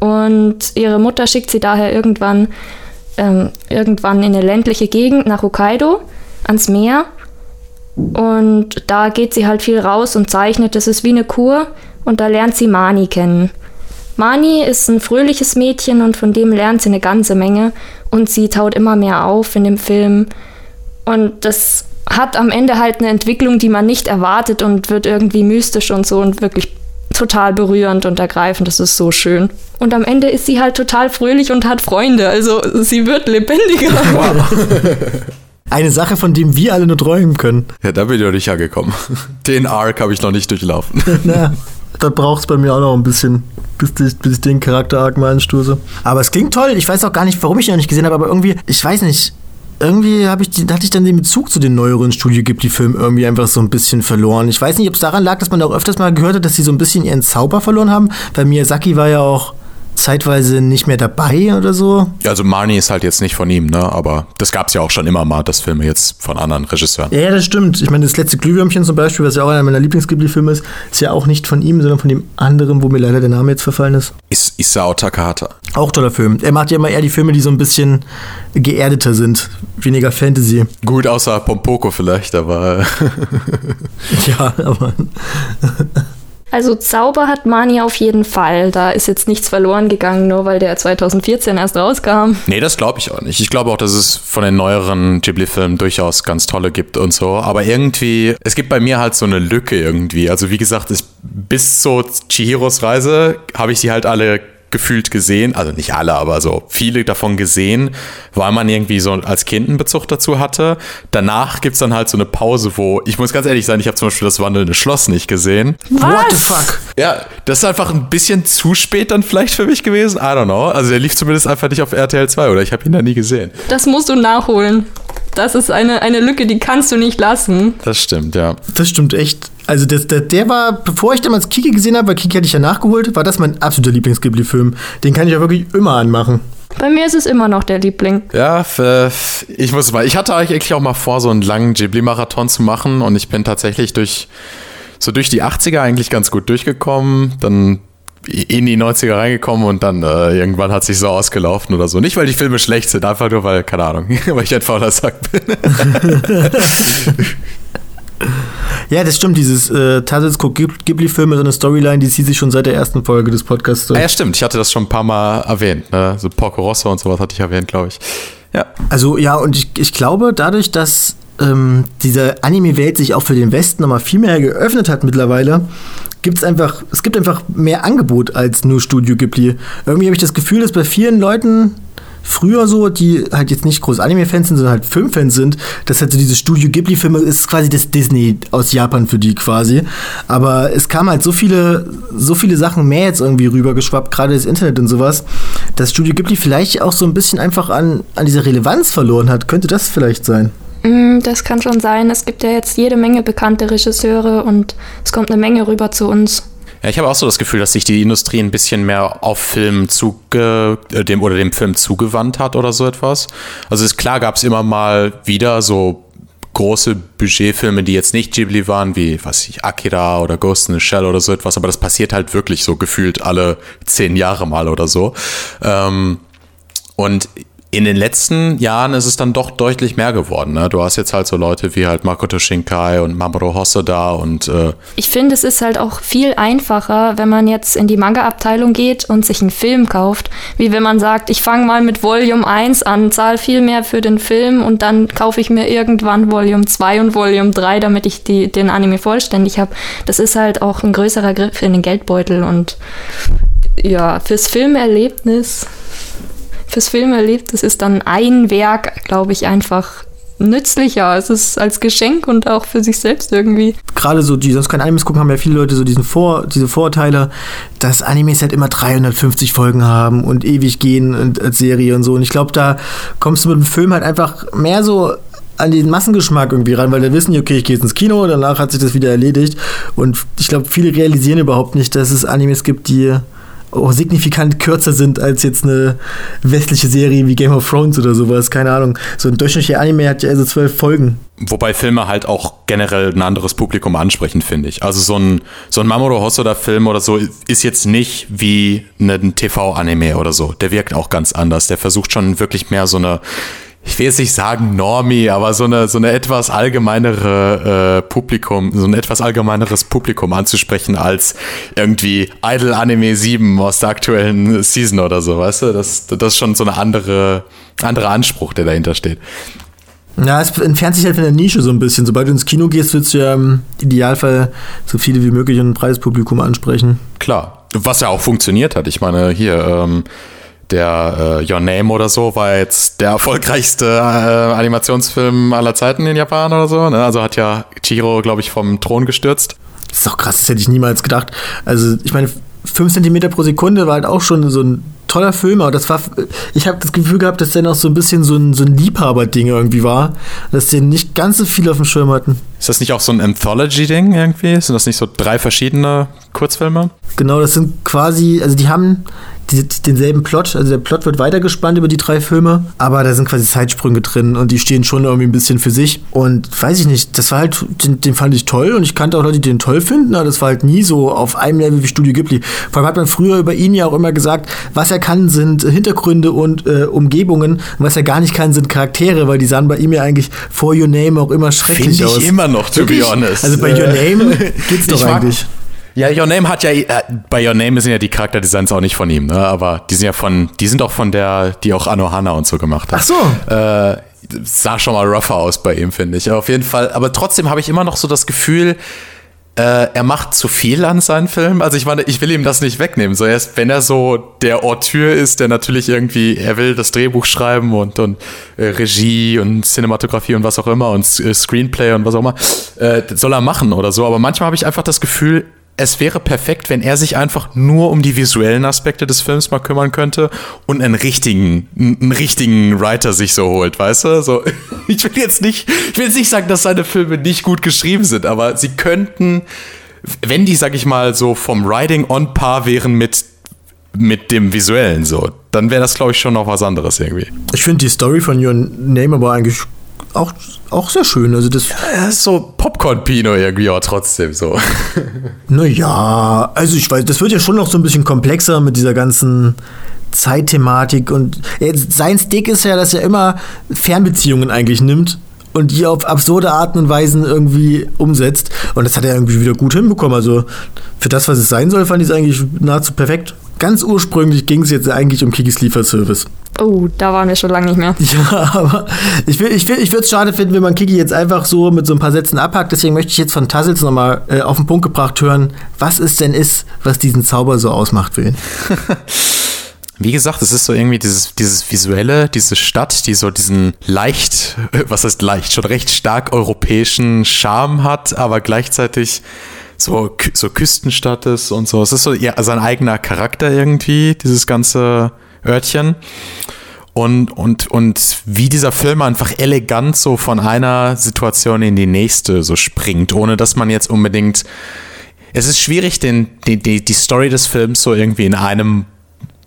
Und ihre Mutter schickt sie daher irgendwann, ähm, irgendwann in eine ländliche Gegend nach Hokkaido, ans Meer. Und da geht sie halt viel raus und zeichnet. Das ist wie eine Kur. Und da lernt sie Mani kennen. Mani ist ein fröhliches Mädchen und von dem lernt sie eine ganze Menge. Und sie taut immer mehr auf in dem Film. Und das hat am Ende halt eine Entwicklung, die man nicht erwartet und wird irgendwie mystisch und so und wirklich total berührend und ergreifend. Das ist so schön. Und am Ende ist sie halt total fröhlich und hat Freunde. Also sie wird lebendiger. <laughs> Wow. <laughs> Eine Sache, von dem wir alle nur träumen können. Ja, da bin ich noch nicht angekommen. <laughs> Den Arc habe ich noch nicht durchlaufen. Na, da braucht es bei mir auch noch ein bisschen, bis ich, bis ich den Charakter-Arc mal anstoße. Aber es klingt toll. Ich weiß auch gar nicht, warum ich ihn noch nicht gesehen habe, aber irgendwie, ich weiß nicht, irgendwie habe ich, hatte ich dann den Bezug zu den neueren Studio Ghibli-Filmen irgendwie einfach so ein bisschen verloren. Ich weiß nicht, ob es daran lag, dass man auch öfters mal gehört hat, dass sie so ein bisschen ihren Zauber verloren haben, weil Miyazaki war ja auch zeitweise nicht mehr dabei oder so. Also Marnie ist halt jetzt nicht von ihm, ne? Aber das gab es ja auch schon immer mal, dass Filme jetzt von anderen Regisseuren. Ja, das stimmt. Ich meine, das letzte Glühwürmchen zum Beispiel, was ja auch einer meiner Lieblings-Ghibli-Filme ist, ist ja auch nicht von ihm, sondern von dem anderen, wo mir leider der Name jetzt verfallen ist. Is Isao Takahata. Auch toller Film. Er macht ja immer eher die Filme, die so ein bisschen geerdeter sind. Weniger Fantasy. Gut, außer Pompoko vielleicht, aber. <laughs> ja, aber. <laughs> Also Zauber hat Mani auf jeden Fall. Da ist jetzt nichts verloren gegangen, nur weil der 2014 erst rauskam. Nee, das glaube ich auch nicht. Ich glaube auch, dass es von den neueren Ghibli-Filmen durchaus ganz tolle gibt und so. Aber irgendwie, es gibt bei mir halt so eine Lücke irgendwie. Also wie gesagt, ich, bis zu Chihiros Reise habe ich sie halt alle gefühlt gesehen, also nicht alle, aber so viele davon gesehen, weil man irgendwie so als Kind einen Bezug dazu hatte. Danach gibt es dann halt so eine Pause, wo, ich muss ganz ehrlich sein, ich habe zum Beispiel das wandelnde Schloss nicht gesehen. Was? What the fuck? Ja, das ist einfach ein bisschen zu spät dann vielleicht für mich gewesen. I don't know. Also der lief zumindest einfach nicht auf RTL 2 oder ich habe ihn da nie gesehen. Das musst du nachholen. Das ist eine, eine Lücke, die kannst du nicht lassen. Das stimmt, ja. Das stimmt echt. Also das, der, der war, bevor ich damals Kiki gesehen habe, weil Kiki hatte ich ja nachgeholt, war das mein absoluter Lieblings-Ghibli-Film. Den kann ich ja wirklich immer anmachen. Bei mir ist es immer noch der Liebling. Ja, ich muss mal. Ich hatte eigentlich auch mal vor, so einen langen Ghibli-Marathon zu machen und ich bin tatsächlich durch so durch die 80er eigentlich ganz gut durchgekommen. Dann in die 90er reingekommen und dann äh, irgendwann hat sich so ausgelaufen oder so. Nicht, weil die Filme schlecht sind, einfach nur, weil, keine Ahnung, <laughs> weil ich ein fauler Sack bin. <laughs> Ja, das stimmt. Dieses äh, Tazels Ghibli-Filme, so eine Storyline, die zieht sich schon seit der ersten Folge des Podcasts durch. Ah, ja, stimmt. Ich hatte das schon ein paar Mal erwähnt. Ne? So Porco Rosso und sowas hatte ich erwähnt, glaube ich. Ja. Also, ja, und ich, ich glaube, dadurch, dass ähm, diese Anime-Welt sich auch für den Westen nochmal viel mehr geöffnet hat mittlerweile, gibt es einfach, es gibt einfach mehr Angebot als nur Studio Ghibli. Irgendwie habe ich das Gefühl, dass bei vielen Leuten früher so, die halt jetzt nicht groß Anime-Fans sind, sondern halt Filmfans sind, dass halt so diese Studio Ghibli-Filme ist quasi das Disney aus Japan für die quasi. Aber es kam halt so viele, so viele Sachen mehr jetzt irgendwie rübergeschwappt, gerade das Internet und sowas, dass Studio Ghibli vielleicht auch so ein bisschen einfach an, an dieser Relevanz verloren hat. Könnte das vielleicht sein? Mm, das kann schon sein. Es gibt ja jetzt jede Menge bekannte Regisseure und es kommt eine Menge rüber zu uns. Ja, ich habe auch so das Gefühl, dass sich die Industrie ein bisschen mehr auf Film zuge äh, dem oder dem Film zugewandt hat oder so etwas. Also ist klar, gab es immer mal wieder so große Budgetfilme, die jetzt nicht Ghibli waren, wie was ich Akira oder Ghost in the Shell oder so etwas, aber das passiert halt wirklich so gefühlt alle zehn Jahre mal oder so. Ähm, und in den letzten Jahren ist es dann doch deutlich mehr geworden. Ne? Du hast jetzt halt so Leute wie halt Makoto Shinkai und Mamoru Hosoda und äh Ich finde, es ist halt auch viel einfacher, wenn man jetzt in die Manga-Abteilung geht und sich einen Film kauft, wie wenn man sagt, ich fange mal mit Volume 1 an, zahle viel mehr für den Film und dann kaufe ich mir irgendwann Volume 2 und Volume 3, damit ich die, den Anime vollständig habe. Das ist halt auch ein größerer Griff in den Geldbeutel und ja, fürs Filmerlebnis fürs Filmerlebnis ist dann ein Werk, glaube ich, einfach nützlicher. Es ist als Geschenk und auch für sich selbst irgendwie. Gerade so, die sonst kein Animes gucken, haben ja viele Leute so diesen Vor, diese Vorurteile, dass Animes halt immer 350 Folgen haben und ewig gehen und, als Serie und so. Und ich glaube, da kommst du mit dem Film halt einfach mehr so an den Massengeschmack irgendwie ran, weil da wissen die, okay, ich gehe jetzt ins Kino, danach hat sich das wieder erledigt. Und ich glaube, viele realisieren überhaupt nicht, dass es Animes gibt, die auch signifikant kürzer sind als jetzt eine westliche Serie wie Game of Thrones oder sowas. Keine Ahnung. So ein durchschnittlicher Anime hat ja also zwölf Folgen. Wobei Filme halt auch generell ein anderes Publikum ansprechen, finde ich. Also so ein, so ein Mamoru Hosoda-Film oder so ist jetzt nicht wie ein TV-Anime oder so. Der wirkt auch ganz anders. Der versucht schon wirklich mehr so eine ich will jetzt nicht sagen Normie, aber so eine, so eine etwas allgemeinere äh, Publikum, so ein etwas allgemeineres Publikum anzusprechen als irgendwie Idol Anime 7 aus der aktuellen Season oder so, weißt du? Das, das ist schon so eine andere, andere Anspruch, der dahinter steht. Ja, es entfernt sich halt von der Nische so ein bisschen. Sobald du ins Kino gehst, willst du ja im Idealfall so viele wie möglich ein Preispublikum ansprechen. Klar. Was ja auch funktioniert hat. Ich meine, hier, ähm, der äh, Your Name oder so war jetzt der erfolgreichste äh, Animationsfilm aller Zeiten in Japan oder so. Ne? Also hat ja Chiro, glaube ich, vom Thron gestürzt. Das ist doch krass, das hätte ich niemals gedacht. Also, ich meine, 5 cm pro Sekunde war halt auch schon so ein toller Film, aber das war, ich habe das Gefühl gehabt, dass der noch so ein bisschen so ein, so ein Liebhaber-Ding irgendwie war, dass die nicht ganz so viel auf dem Schirm hatten. Ist das nicht auch so ein Anthology-Ding irgendwie? Sind das nicht so drei verschiedene Kurzfilme? Genau, das sind quasi, also die haben, die, denselben Plot. Also der Plot wird weitergespannt über die drei Filme, aber da sind quasi Zeitsprünge drin und die stehen schon irgendwie ein bisschen für sich. Und weiß ich nicht, das war halt, den, den fand ich toll und ich kannte auch Leute, die den toll finden, aber das war halt nie so auf einem Level wie Studio Ghibli. Vor allem hat man früher über ihn ja auch immer gesagt, was er kann, sind Hintergründe und äh, Umgebungen und was er gar nicht kann, sind Charaktere, weil die sahen bei ihm ja eigentlich vor Your Name auch immer schrecklich Find aus. ich immer noch, to be honest. Also bei Your Name <laughs> geht's doch eigentlich. Ja, Your Name hat ja, äh, bei Your Name sind ja die Charakterdesigns auch nicht von ihm, ne? aber die sind ja von, die sind auch von der, die auch Anohana und so gemacht hat. Ach so. Äh, sah schon mal rougher aus bei ihm, finde ich. Aber auf jeden Fall, aber trotzdem habe ich immer noch so das Gefühl, äh, er macht zu viel an seinen Filmen. Also ich meine, ich will ihm das nicht wegnehmen. So erst, wenn er so der Auteur ist, der natürlich irgendwie, er will das Drehbuch schreiben und, und äh, Regie und Cinematografie und was auch immer und äh, Screenplay und was auch immer, äh, soll er machen oder so. Aber manchmal habe ich einfach das Gefühl, es wäre perfekt, wenn er sich einfach nur um die visuellen Aspekte des Films mal kümmern könnte und einen richtigen, einen richtigen Writer sich so holt, weißt du? So, <laughs> ich will jetzt nicht, ich will jetzt nicht sagen, dass seine Filme nicht gut geschrieben sind, aber sie könnten, wenn die, sag ich mal, so vom Writing on par wären mit mit dem Visuellen so, dann wäre das, glaube ich, schon noch was anderes irgendwie. Ich finde die Story von Your Name aber eigentlich auch, auch sehr schön. Also das ja, ist so Popcorn-Pino irgendwie, aber trotzdem so. <laughs> Naja, also ich weiß, das wird ja schon noch so ein bisschen komplexer mit dieser ganzen Zeitthematik und sein Stick ist ja, dass er immer Fernbeziehungen eigentlich nimmt und die auf absurde Arten und Weisen irgendwie umsetzt. Und das hat er irgendwie wieder gut hinbekommen. Also für das, was es sein soll, fand ich es eigentlich nahezu perfekt. Ganz ursprünglich ging es jetzt eigentlich um Kikis Lieferservice. Oh, da waren wir schon lange nicht mehr. Ja, aber ich, will, ich, will, ich würde es schade finden, wenn man Kiki jetzt einfach so mit so ein paar Sätzen abhackt. Deswegen möchte ich jetzt von Tassels nochmal äh, auf den Punkt gebracht hören, was es denn ist, was diesen Zauber so ausmacht für ihn. <laughs> wie gesagt, es ist so irgendwie dieses, dieses visuelle, diese Stadt, die so diesen leicht, was heißt leicht, schon recht stark europäischen Charme hat, aber gleichzeitig so, so Küstenstadt ist und so. Es ist so ja, sein eigener Charakter irgendwie, dieses ganze Örtchen. Und, und, und wie dieser Film einfach elegant so von einer Situation in die nächste so springt, ohne dass man jetzt unbedingt. Es ist schwierig, den, die, die, die Story des Films so irgendwie in einem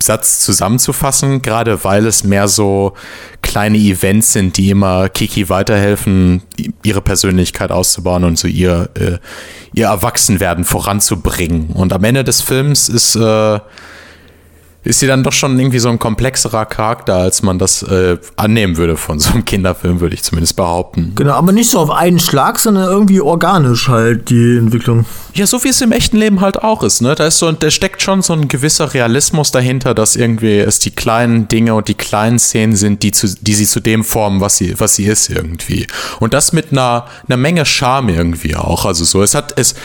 Satz zusammenzufassen, gerade weil es mehr so kleine Events sind, die immer Kiki weiterhelfen, ihre Persönlichkeit auszubauen und so ihr, äh, ihr Erwachsenwerden voranzubringen. Und am Ende des Films ist äh, ist sie dann doch schon irgendwie so ein komplexerer Charakter, als man das äh, annehmen würde von so einem Kinderfilm, würde ich zumindest behaupten. Genau, aber nicht so auf einen Schlag, sondern irgendwie organisch halt die Entwicklung. Ja, so wie es im echten Leben halt auch ist, ne? Da ist so, da steckt schon so ein gewisser Realismus dahinter, dass irgendwie es die kleinen Dinge und die kleinen Szenen sind, die, zu, die sie zu dem formen, was sie, was sie ist irgendwie. Und das mit einer, einer Menge Charme irgendwie auch. Also so, es hat, es,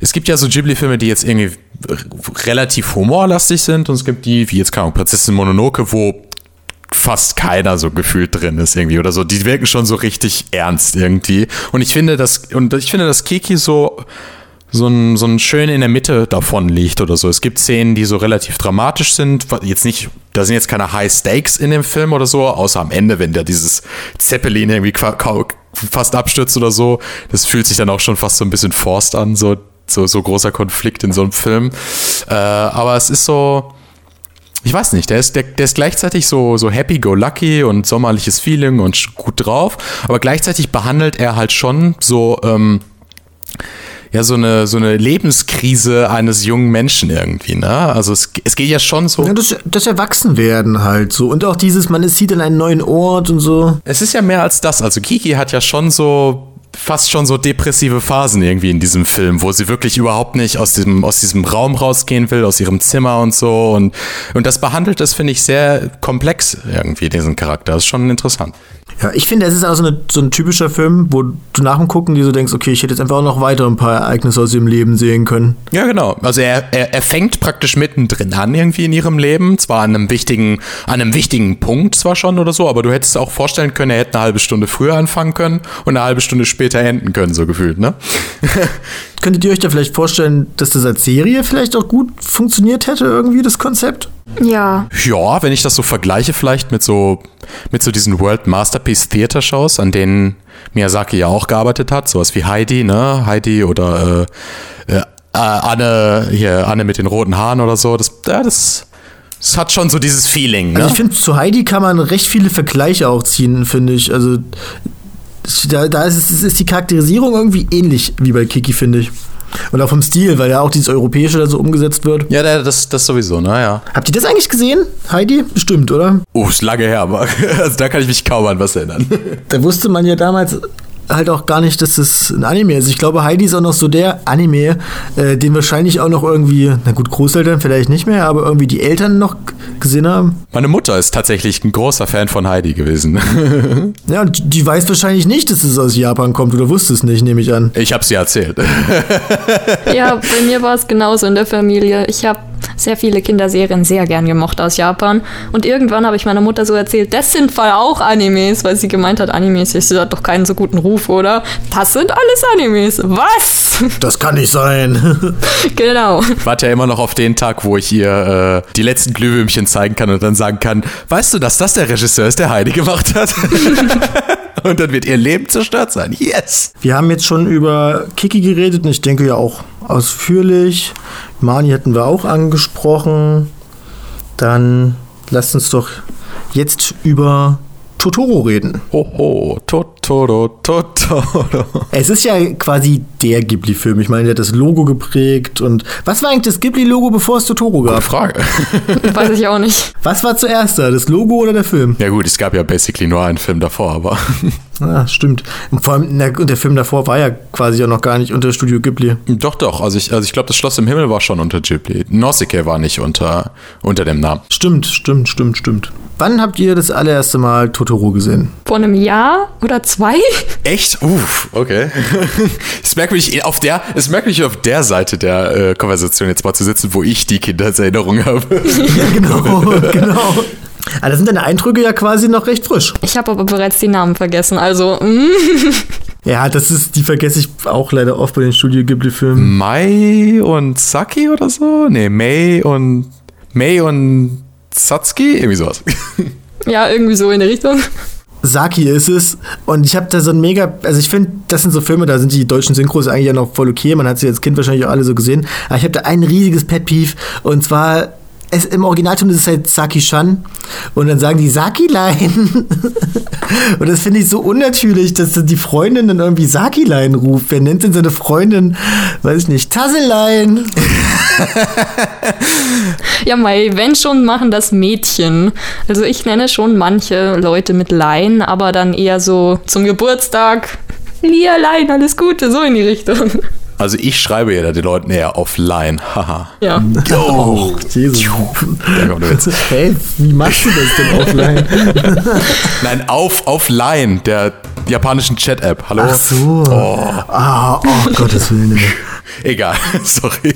es gibt ja so Ghibli-Filme, die jetzt irgendwie relativ humorlastig sind und es gibt die, wie jetzt keine Ahnung, Prinzessin Mononoke, wo fast keiner so gefühlt drin ist irgendwie oder so. Die wirken schon so richtig ernst irgendwie. Und ich finde, dass, und ich finde, dass Kiki so, so ein, so ein schön in der Mitte davon liegt oder so. Es gibt Szenen, die so relativ dramatisch sind. Jetzt nicht, da sind jetzt keine High Stakes in dem Film oder so, außer am Ende, wenn der dieses Zeppelin irgendwie fast abstürzt oder so. Das fühlt sich dann auch schon fast so ein bisschen forst an, so so, so großer Konflikt in so einem Film. Äh, aber es ist so, ich weiß nicht, der ist, der, der ist gleichzeitig so, so happy-go-lucky und sommerliches Feeling und gut drauf, aber gleichzeitig behandelt er halt schon so, ähm, ja, so eine, so eine Lebenskrise eines jungen Menschen irgendwie, ne? Also es, es geht ja schon so. Ja, das, das Erwachsenwerden halt so. Und auch dieses, man sieht in einen neuen Ort und so. Es ist ja mehr als das. Also Kiki hat ja schon so fast schon so depressive Phasen irgendwie in diesem Film, wo sie wirklich überhaupt nicht aus diesem, aus diesem Raum rausgehen will, aus ihrem Zimmer und so. Und, und das behandelt das, finde ich, sehr komplex irgendwie, diesen Charakter. Das ist schon interessant. Ja, ich finde, es ist auch so, eine, so, ein typischer Film, wo du nach dem Gucken dir so denkst, okay, ich hätte jetzt einfach auch noch weiter ein paar Ereignisse aus ihrem Leben sehen können. Ja, genau. Also er, er, er fängt praktisch mittendrin an irgendwie in ihrem Leben, zwar an einem wichtigen, an einem wichtigen Punkt zwar schon oder so, aber du hättest auch vorstellen können, er hätte eine halbe Stunde früher anfangen können und eine halbe Stunde später enden können, so gefühlt, ne? <laughs> Könntet ihr euch da vielleicht vorstellen, dass das als Serie vielleicht auch gut funktioniert hätte, irgendwie, das Konzept? Ja. Ja, wenn ich das so vergleiche, vielleicht mit so, mit so diesen World Masterpiece Theater Shows, an denen Miyazaki ja auch gearbeitet hat, sowas wie Heidi, ne? Heidi oder äh, äh, Anne, hier, Anne mit den roten Haaren oder so. Das, ja, das, das hat schon so dieses Feeling. Ne? Also ich finde, zu Heidi kann man recht viele Vergleiche auch ziehen, finde ich. Also da, da ist, ist, die Charakterisierung irgendwie ähnlich wie bei Kiki, finde ich. Und auch vom Stil, weil ja auch dieses Europäische da so umgesetzt wird. Ja, das, das sowieso, naja. Habt ihr das eigentlich gesehen, Heidi? Bestimmt, oder? Oh, ist lange her, aber <laughs> also da kann ich mich kaum an was erinnern. Da wusste man ja damals halt auch gar nicht, dass das ein Anime ist. Ich glaube, Heidi ist auch noch so der Anime, äh, den wahrscheinlich auch noch irgendwie, na gut, Großeltern vielleicht nicht mehr, aber irgendwie die Eltern noch gesehen haben. Meine Mutter ist tatsächlich ein großer Fan von Heidi gewesen. <laughs> ja, und die weiß wahrscheinlich nicht, dass es aus Japan kommt oder wusste es nicht, nehme ich an. Ich habe sie erzählt. <laughs> ja, bei mir war es genauso in der Familie. Ich habe sehr viele Kinderserien sehr gern gemocht aus Japan. Und irgendwann habe ich meiner Mutter so erzählt, das sind voll auch Animes, weil sie gemeint hat, Animes, das hat doch keinen so guten Ruf, oder? Das sind alles Animes. Was? <laughs> Das kann nicht sein. <laughs> genau. Ich warte ja immer noch auf den Tag, wo ich ihr äh, die letzten Glühwürmchen zeigen kann und dann sagen kann, weißt du, dass das der Regisseur ist, der Heidi gemacht hat? <laughs> und dann wird ihr Leben zerstört sein. Yes! Wir haben jetzt schon über Kiki geredet und ich denke ja auch ausführlich. Mani hatten wir auch angesprochen. Dann lasst uns doch jetzt über Totoro reden. Hoho, Totoro, Totoro. Es ist ja quasi der Ghibli-Film. Ich meine, der hat das Logo geprägt. Und was war eigentlich das Ghibli-Logo, bevor es Totoro gab? Gute Frage. <laughs> Weiß ich auch nicht. Was war zuerst da, das Logo oder der Film? Ja gut, es gab ja basically nur einen Film davor, aber... <laughs> Ah, stimmt. Und vor allem, na, der Film davor war ja quasi auch noch gar nicht unter Studio Ghibli. Doch, doch. Also ich, also ich glaube, das Schloss im Himmel war schon unter Ghibli. Nausicaa war nicht unter, unter dem Namen. Stimmt, stimmt, stimmt, stimmt. Wann habt ihr das allererste Mal Totoro gesehen? Vor einem Jahr oder zwei? Echt? Uff, okay. <laughs> es merkt mich auf der, es merkt mich auf der Seite der äh, Konversation jetzt mal zu sitzen, wo ich die Kindheitserinnerung habe. <laughs> ja, genau, <laughs> genau. Aber da sind deine Eindrücke ja quasi noch recht frisch. Ich habe aber bereits die Namen vergessen, also. Mm. Ja, das ist, die vergesse ich auch leider oft bei den Studio Ghibli-Filmen. Mai und Saki oder so? Nee, Mei und Mei und Satsuki? Irgendwie sowas. <laughs> Ja, irgendwie so in der Richtung. Saki ist es. Und ich habe da so ein mega, also ich finde, das sind so Filme, da sind die deutschen Synchros eigentlich ja noch voll okay. Man hat sie als Kind wahrscheinlich auch alle so gesehen. Aber ich habe da ein riesiges Pet-Peeve. Und zwar es, im Originalton ist es halt Saki-Shan und dann sagen die Saki-Lein. <laughs> und das finde ich so unnatürlich, dass die Freundin dann irgendwie Saki-Lein ruft. Wer nennt denn seine Freundin, weiß ich nicht, Tasselein? <laughs> ja, Mai, wenn schon, machen das Mädchen. Also ich nenne schon manche Leute mit Lein, aber dann eher so zum Geburtstag. Lein, alles Gute, so in die Richtung. Also ich schreibe ja den Leuten eher offline. Haha. ja. <laughs> Oh, Jesus. Da kommt der Witz. Hey, wie machst du das denn offline? <laughs> Nein, auf, offline, der japanischen Chat-App. Hallo? Ach so. Oh, Ah, oh, Gottes Willen. egal. <laughs> Sorry.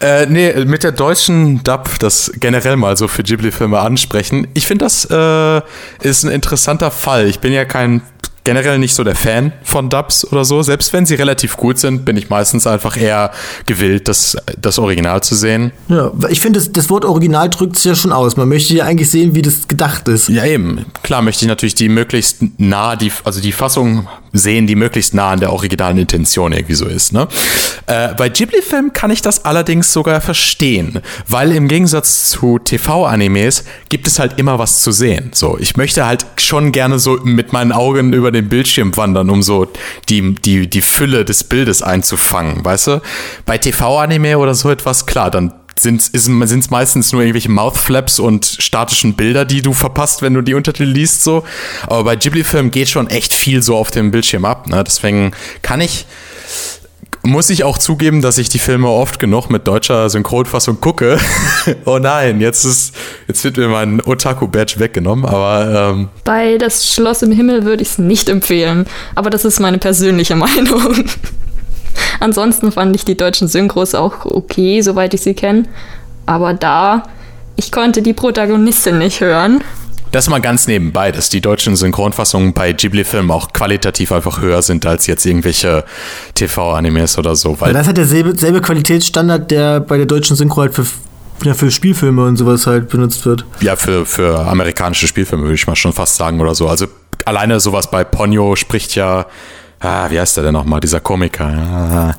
Äh, nee, mit der deutschen Dub, das generell mal so für Ghibli-Filme ansprechen. Ich finde, das äh, ist ein interessanter Fall. Ich bin ja kein generell nicht so der Fan von Dubs oder so. Selbst wenn sie relativ gut sind, bin ich meistens einfach eher gewillt, das, das Original zu sehen. Ja, ich finde, das, das Wort Original drückt es ja schon aus. Man möchte ja eigentlich sehen, wie das gedacht ist. Ja, eben. Klar möchte ich natürlich die möglichst nah, die, also die Fassung sehen, die möglichst nah an der originalen Intention irgendwie so ist. Ne? Äh, bei Ghibli-Filmen kann ich das allerdings sogar verstehen, weil im Gegensatz zu TV-Animes gibt es halt immer was zu sehen. So, ich möchte halt schon gerne so mit meinen Augen über den Bildschirm wandern, um so die, die, die Fülle des Bildes einzufangen, weißt du? Bei TV-Anime oder so etwas, klar, dann sind es meistens nur irgendwelche Mouthflaps und statischen Bilder, die du verpasst, wenn du die Untertitel liest, so. Aber bei Ghibli-Filmen geht schon echt viel so auf dem Bildschirm ab, ne? Deswegen kann ich, muss ich auch zugeben, dass ich die Filme oft genug mit deutscher Synchronfassung gucke. <laughs> oh nein, jetzt ist, jetzt wird mir mein Otaku-Badge weggenommen, aber ähm, Bei Das Schloss im Himmel würde ich es nicht empfehlen. Aber das ist meine persönliche <laughs> Meinung. Ansonsten fand ich die deutschen Synchros auch okay, soweit ich sie kenne. Aber da, ich konnte die Protagonistin nicht hören. Das mal ganz nebenbei, dass die deutschen Synchronfassungen bei Ghibli-Filmen auch qualitativ einfach höher sind als jetzt irgendwelche TV-Animes oder so. Weil das hat derselbe selbe Qualitätsstandard, der bei der deutschen Synchro halt für, ja, für Spielfilme und sowas halt benutzt wird. ja, für, für amerikanische Spielfilme würde ich mal schon fast sagen oder so. Also alleine sowas bei Ponyo spricht ja, ah, wie heißt der denn nochmal, dieser Komiker? Ah,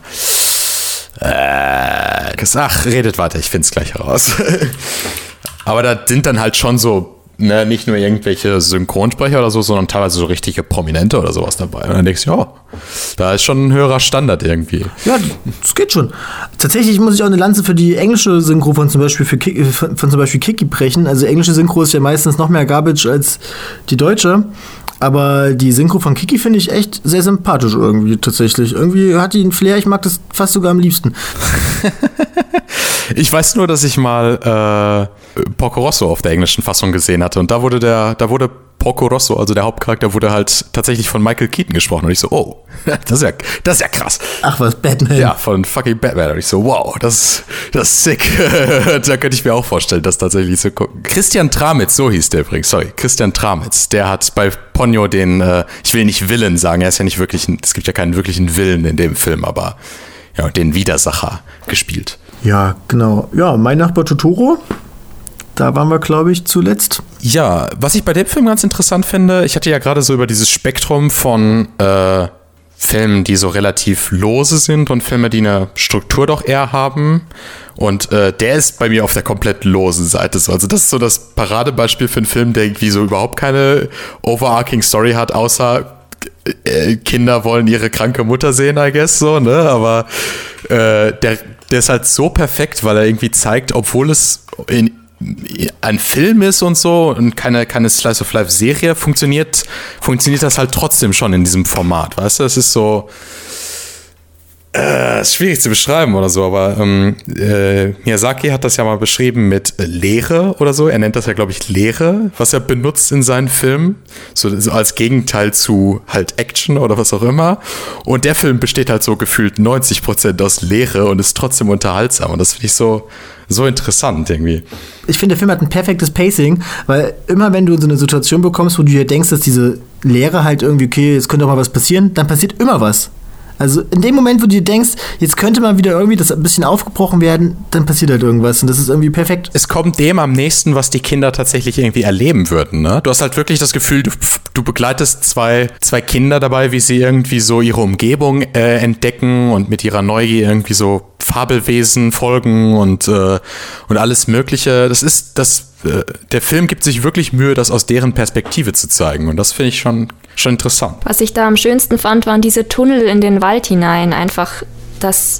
äh, ach, redet weiter, ich finde es gleich heraus. <laughs> Aber da sind dann halt schon so, ne, nicht nur irgendwelche Synchronsprecher oder so, sondern teilweise so richtige Prominente oder sowas dabei. Und dann denkst du, ja, da ist schon ein höherer Standard irgendwie. Ja, das geht schon. Tatsächlich muss ich auch eine Lanze für die englische Synchro von zum Beispiel, für Ki von zum Beispiel Kiki brechen. Also englische Synchro ist ja meistens noch mehr Garbage als die deutsche. Aber die Synchro von Kiki finde ich echt sehr sympathisch irgendwie tatsächlich. Irgendwie hat die einen Flair, ich mag das fast sogar am liebsten. <laughs> Ich weiß nur, dass ich mal äh, Porco Rosso auf der englischen Fassung gesehen hatte und da wurde der, da wurde Porco Rosso, also der Hauptcharakter, wurde halt tatsächlich von Michael Keaton gesprochen und ich so, oh, <laughs> das ist ja, das ist ja krass. Ach was, Batman. Ja, von fucking Batman. Und ich so, wow, das, das ist sick. <laughs> da könnte ich mir auch vorstellen, das tatsächlich zu gucken. Christian Tramitz, so hieß der übrigens, sorry, Christian Tramitz, der hat bei Ponyo den, äh, ich will nicht Willen sagen, er ist ja nicht wirklich, ein, es gibt ja keinen wirklichen Willen in dem Film, aber ja, den Widersacher gespielt. Ja, genau. Ja, mein Nachbar Totoro. Da waren wir, glaube ich, zuletzt. Ja, was ich bei dem Film ganz interessant finde, ich hatte ja gerade so über dieses Spektrum von äh, Filmen, die so relativ lose sind und Filme, die eine Struktur doch eher haben. Und äh, der ist bei mir auf der komplett losen Seite. So. Also das ist so das Paradebeispiel für einen Film, der irgendwie so überhaupt keine overarching Story hat, außer äh, Kinder wollen ihre kranke Mutter sehen, I guess, so, ne? Aber äh, der, der ist halt so perfekt, weil er irgendwie zeigt, obwohl es in, ein Film ist und so und keine, keine Slice of Life Serie funktioniert, funktioniert das halt trotzdem schon in diesem Format, weißt du? Es ist so, äh, ist schwierig zu beschreiben oder so, aber ähm, äh, Miyazaki hat das ja mal beschrieben mit Leere oder so. Er nennt das ja, glaube ich, Leere, was er benutzt in seinen Filmen. So, so, als Gegenteil zu halt Action oder was auch immer. Und der Film besteht halt so gefühlt 90 Prozent aus Leere und ist trotzdem unterhaltsam. Und das finde ich so, so interessant irgendwie. Ich finde, der Film hat ein perfektes Pacing, weil immer wenn du so eine Situation bekommst, wo du dir denkst, dass diese Leere halt irgendwie, okay, jetzt könnte auch mal was passieren, dann passiert immer was. Also in dem Moment, wo du dir denkst, jetzt könnte mal wieder irgendwie das ein bisschen aufgebrochen werden, dann passiert halt irgendwas und das ist irgendwie perfekt. Es kommt dem am nächsten, was die Kinder tatsächlich irgendwie erleben würden. Ne? Du hast halt wirklich das Gefühl, du, du begleitest zwei, zwei Kinder dabei, wie sie irgendwie so ihre Umgebung äh, entdecken und mit ihrer Neugier irgendwie so Fabelwesen folgen und, äh, und alles Mögliche. Das ist, das, äh, der Film gibt sich wirklich Mühe, das aus deren Perspektive zu zeigen. Und das finde ich schon, schon interessant. Was ich da am schönsten fand, waren diese Tunnel in den Wald hinein. Einfach das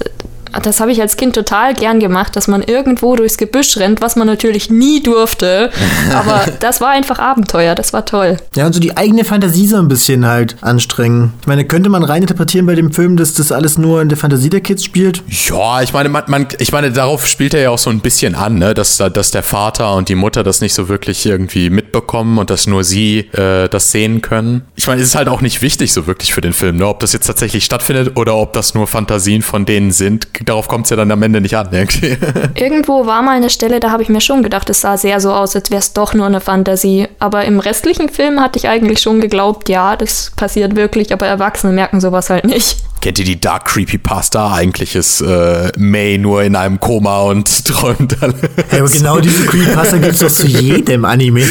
das habe ich als Kind total gern gemacht, dass man irgendwo durchs Gebüsch rennt, was man natürlich nie durfte. <laughs> Aber das war einfach Abenteuer, das war toll. Ja, und so die eigene Fantasie so ein bisschen halt anstrengen. Ich meine, könnte man rein interpretieren bei dem Film, dass das alles nur in der Fantasie der Kids spielt? Ja, ich meine, man, man ich meine, darauf spielt er ja auch so ein bisschen an, ne? dass, dass der Vater und die Mutter das nicht so wirklich irgendwie mitbekommen und dass nur sie äh, das sehen können. Ich meine, es ist halt auch nicht wichtig so wirklich für den Film, ne? ob das jetzt tatsächlich stattfindet oder ob das nur Fantasien von denen sind darauf kommt es ja dann am Ende nicht an. Irgendwie. <laughs> Irgendwo war mal eine Stelle, da habe ich mir schon gedacht, es sah sehr so aus, als wäre es doch nur eine Fantasie. Aber im restlichen Film hatte ich eigentlich schon geglaubt, ja, das passiert wirklich, aber Erwachsene merken sowas halt nicht. Kennt ihr die Dark Creepypasta? Eigentlich ist äh, May nur in einem Koma und <laughs> träumt dann. Ja, aber genau diese Creepypasta gibt es doch zu jedem Anime.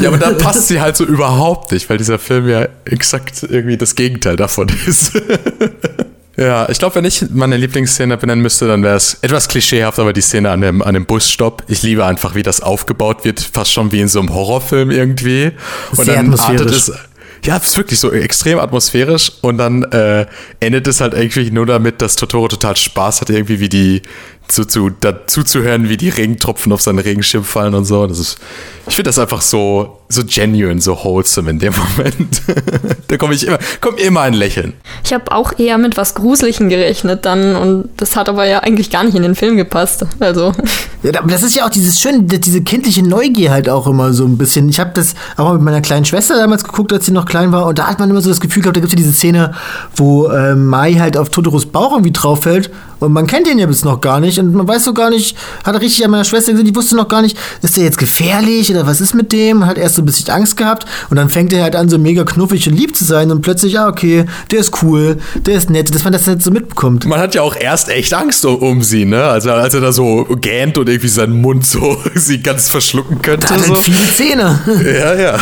Ja, aber da passt sie halt so überhaupt nicht, weil dieser Film ja exakt irgendwie das Gegenteil davon ist. <laughs> Ja, ich glaube, wenn ich meine Lieblingsszene benennen müsste, dann wäre es etwas klischeehaft, aber die Szene an dem, an dem Busstopp. Ich liebe einfach, wie das aufgebaut wird, fast schon wie in so einem Horrorfilm irgendwie. Und Sehr dann artet es. Ja, es ist wirklich so extrem atmosphärisch und dann äh, endet es halt irgendwie nur damit, dass Totoro total Spaß hat, irgendwie wie die, zu, zu, dazu zu hören, wie die Regentropfen auf seinen Regenschirm fallen und so. Das ist, ich finde das einfach so, so genuine, so wholesome in dem Moment. <laughs> da komme ich immer, kommt immer ein Lächeln. Ich habe auch eher mit was Gruselichem gerechnet dann und das hat aber ja eigentlich gar nicht in den Film gepasst. Also. <laughs> Ja, aber das ist ja auch dieses schöne, diese kindliche Neugier halt auch immer so ein bisschen. Ich habe das auch mal mit meiner kleinen Schwester damals geguckt, als sie noch klein war und da hat man immer so das Gefühl gehabt, da gibt es ja diese Szene, wo äh, Mai halt auf Totoros Bauch irgendwie drauf fällt und man kennt den ja bis noch gar nicht und man weiß so gar nicht, hat er richtig an meiner Schwester gesehen, die wusste noch gar nicht, ist der jetzt gefährlich oder was ist mit dem? Hat erst so ein bisschen Angst gehabt und dann fängt er halt an, so mega knuffig und lieb zu sein und plötzlich, ah, okay, der ist cool, der ist nett, dass man das halt so mitbekommt. Man hat ja auch erst echt Angst um, um sie, ne? Also als er da so gähnt und irgendwie seinen Mund so <laughs> sie ganz verschlucken könnte. Da hat so. halt viele Zähne. <laughs> Ja, ja.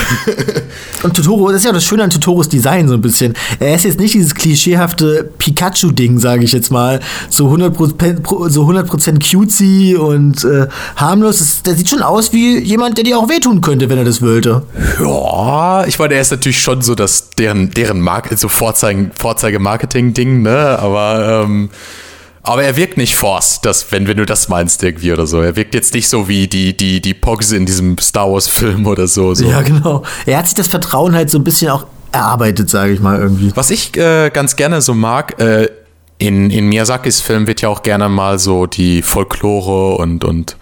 <laughs> und Totoro, das ist ja das Schöne an Totoros Design so ein bisschen. Er ist jetzt nicht dieses klischeehafte Pikachu-Ding, sage ich jetzt mal, so 100%, so 100 cutesy und äh, harmlos. Das, der sieht schon aus wie jemand, der dir auch wehtun könnte, wenn er das wollte. Ja, ich meine, er ist natürlich schon so das, deren, deren Mark so Vorzeige-Marketing-Ding, ne? Aber, ähm, aber er wirkt nicht forced, das, wenn, wenn du das meinst irgendwie oder so. Er wirkt jetzt nicht so wie die, die, die Pogs in diesem Star Wars-Film oder so, so. Ja, genau. Er hat sich das Vertrauen halt so ein bisschen auch erarbeitet, sage ich mal irgendwie. Was ich äh, ganz gerne so mag, äh, in, in Miyazakis Film wird ja auch gerne mal so die Folklore und, und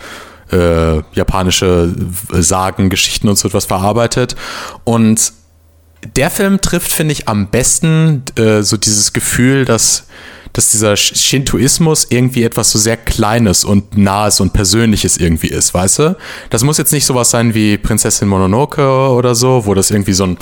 äh, japanische Sagen, Geschichten und so etwas verarbeitet. Und der Film trifft, finde ich, am besten äh, so dieses Gefühl, dass, dass dieser Shintoismus irgendwie etwas so sehr Kleines und Nahes und Persönliches irgendwie ist, weißt du? Das muss jetzt nicht sowas sein wie Prinzessin Mononoke oder so, wo das irgendwie so ein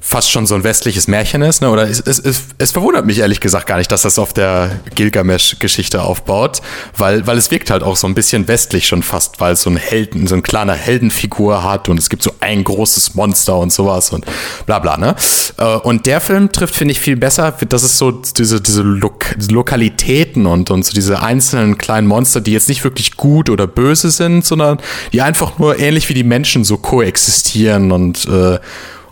fast schon so ein westliches Märchen ist. Ne? Oder es, es, es, es, verwundert mich ehrlich gesagt gar nicht, dass das auf der Gilgamesch-Geschichte aufbaut, weil, weil es wirkt halt auch so ein bisschen westlich schon fast, weil es so ein Helden, so eine kleine Heldenfigur hat und es gibt so ein großes Monster und sowas und bla bla. Ne? Äh, und der Film trifft, finde ich, viel besser. Das ist so diese, diese Lo Lokalitäten und, und so diese einzelnen kleinen Monster, die jetzt nicht wirklich gut oder böse sind, sondern die einfach nur ähnlich wie die Menschen so koexistieren und äh,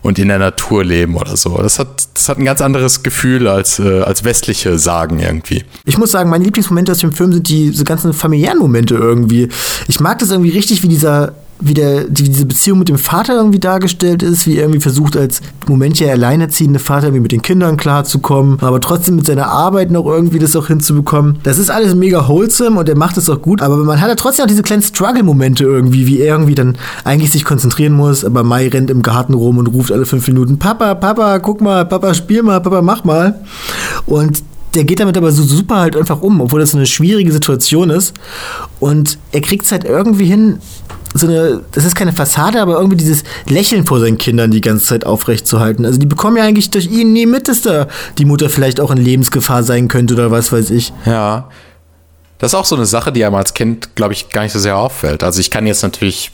und in der Natur leben oder so. Das hat, das hat ein ganz anderes Gefühl als, äh, als westliche Sagen irgendwie. Ich muss sagen, meine Lieblingsmomente aus dem Film sind diese ganzen familiären Momente irgendwie. Ich mag das irgendwie richtig, wie dieser wie, der, die, diese Beziehung mit dem Vater irgendwie dargestellt ist, wie er irgendwie versucht, als im Moment ja alleinerziehende Vater irgendwie mit den Kindern klarzukommen, aber trotzdem mit seiner Arbeit noch irgendwie das auch hinzubekommen. Das ist alles mega wholesome und er macht es auch gut, aber man hat ja trotzdem auch diese kleinen Struggle-Momente irgendwie, wie er irgendwie dann eigentlich sich konzentrieren muss, aber Mai rennt im Garten rum und ruft alle fünf Minuten, Papa, Papa, guck mal, Papa, spiel mal, Papa, mach mal. Und der geht damit aber so super halt einfach um, obwohl das eine schwierige Situation ist. Und er kriegt es halt irgendwie hin, so eine, das ist keine Fassade, aber irgendwie dieses Lächeln vor seinen Kindern die ganze Zeit aufrechtzuerhalten. Also die bekommen ja eigentlich durch ihn nie mit, dass da die Mutter vielleicht auch in Lebensgefahr sein könnte oder was weiß ich. Ja. Das ist auch so eine Sache, die einem als Kind, glaube ich, gar nicht so sehr auffällt. Also ich kann jetzt natürlich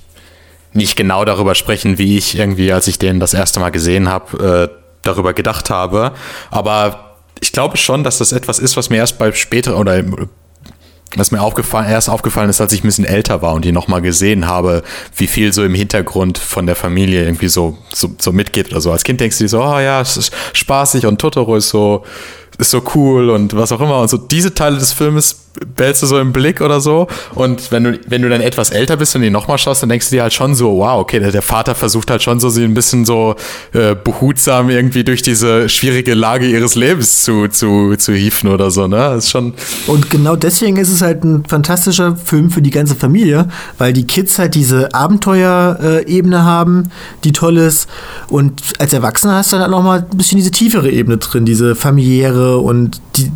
nicht genau darüber sprechen, wie ich irgendwie, als ich den das erste Mal gesehen habe, äh, darüber gedacht habe. Aber ich glaube schon, dass das etwas ist, was mir erst bei später oder was mir aufgefallen, erst aufgefallen ist, als ich ein bisschen älter war und die nochmal gesehen habe, wie viel so im Hintergrund von der Familie irgendwie so, so, so mitgeht oder so. Als Kind denkst du dir so, oh ja, es ist spaßig und Totoro ist so, ist so cool und was auch immer. Und so diese Teile des Filmes behältst du so im Blick oder so. Und wenn du, wenn du dann etwas älter bist und ihn nochmal schaust, dann denkst du dir halt schon so, wow, okay, der, der Vater versucht halt schon so, sie ein bisschen so äh, behutsam irgendwie durch diese schwierige Lage ihres Lebens zu, zu, zu hieven oder so, ne? Ist schon. Und genau deswegen ist es halt ein fantastischer Film für die ganze Familie, weil die Kids halt diese Abenteuerebene haben, die toll ist. Und als Erwachsener hast du dann halt nochmal ein bisschen diese tiefere Ebene drin, diese familiäre und die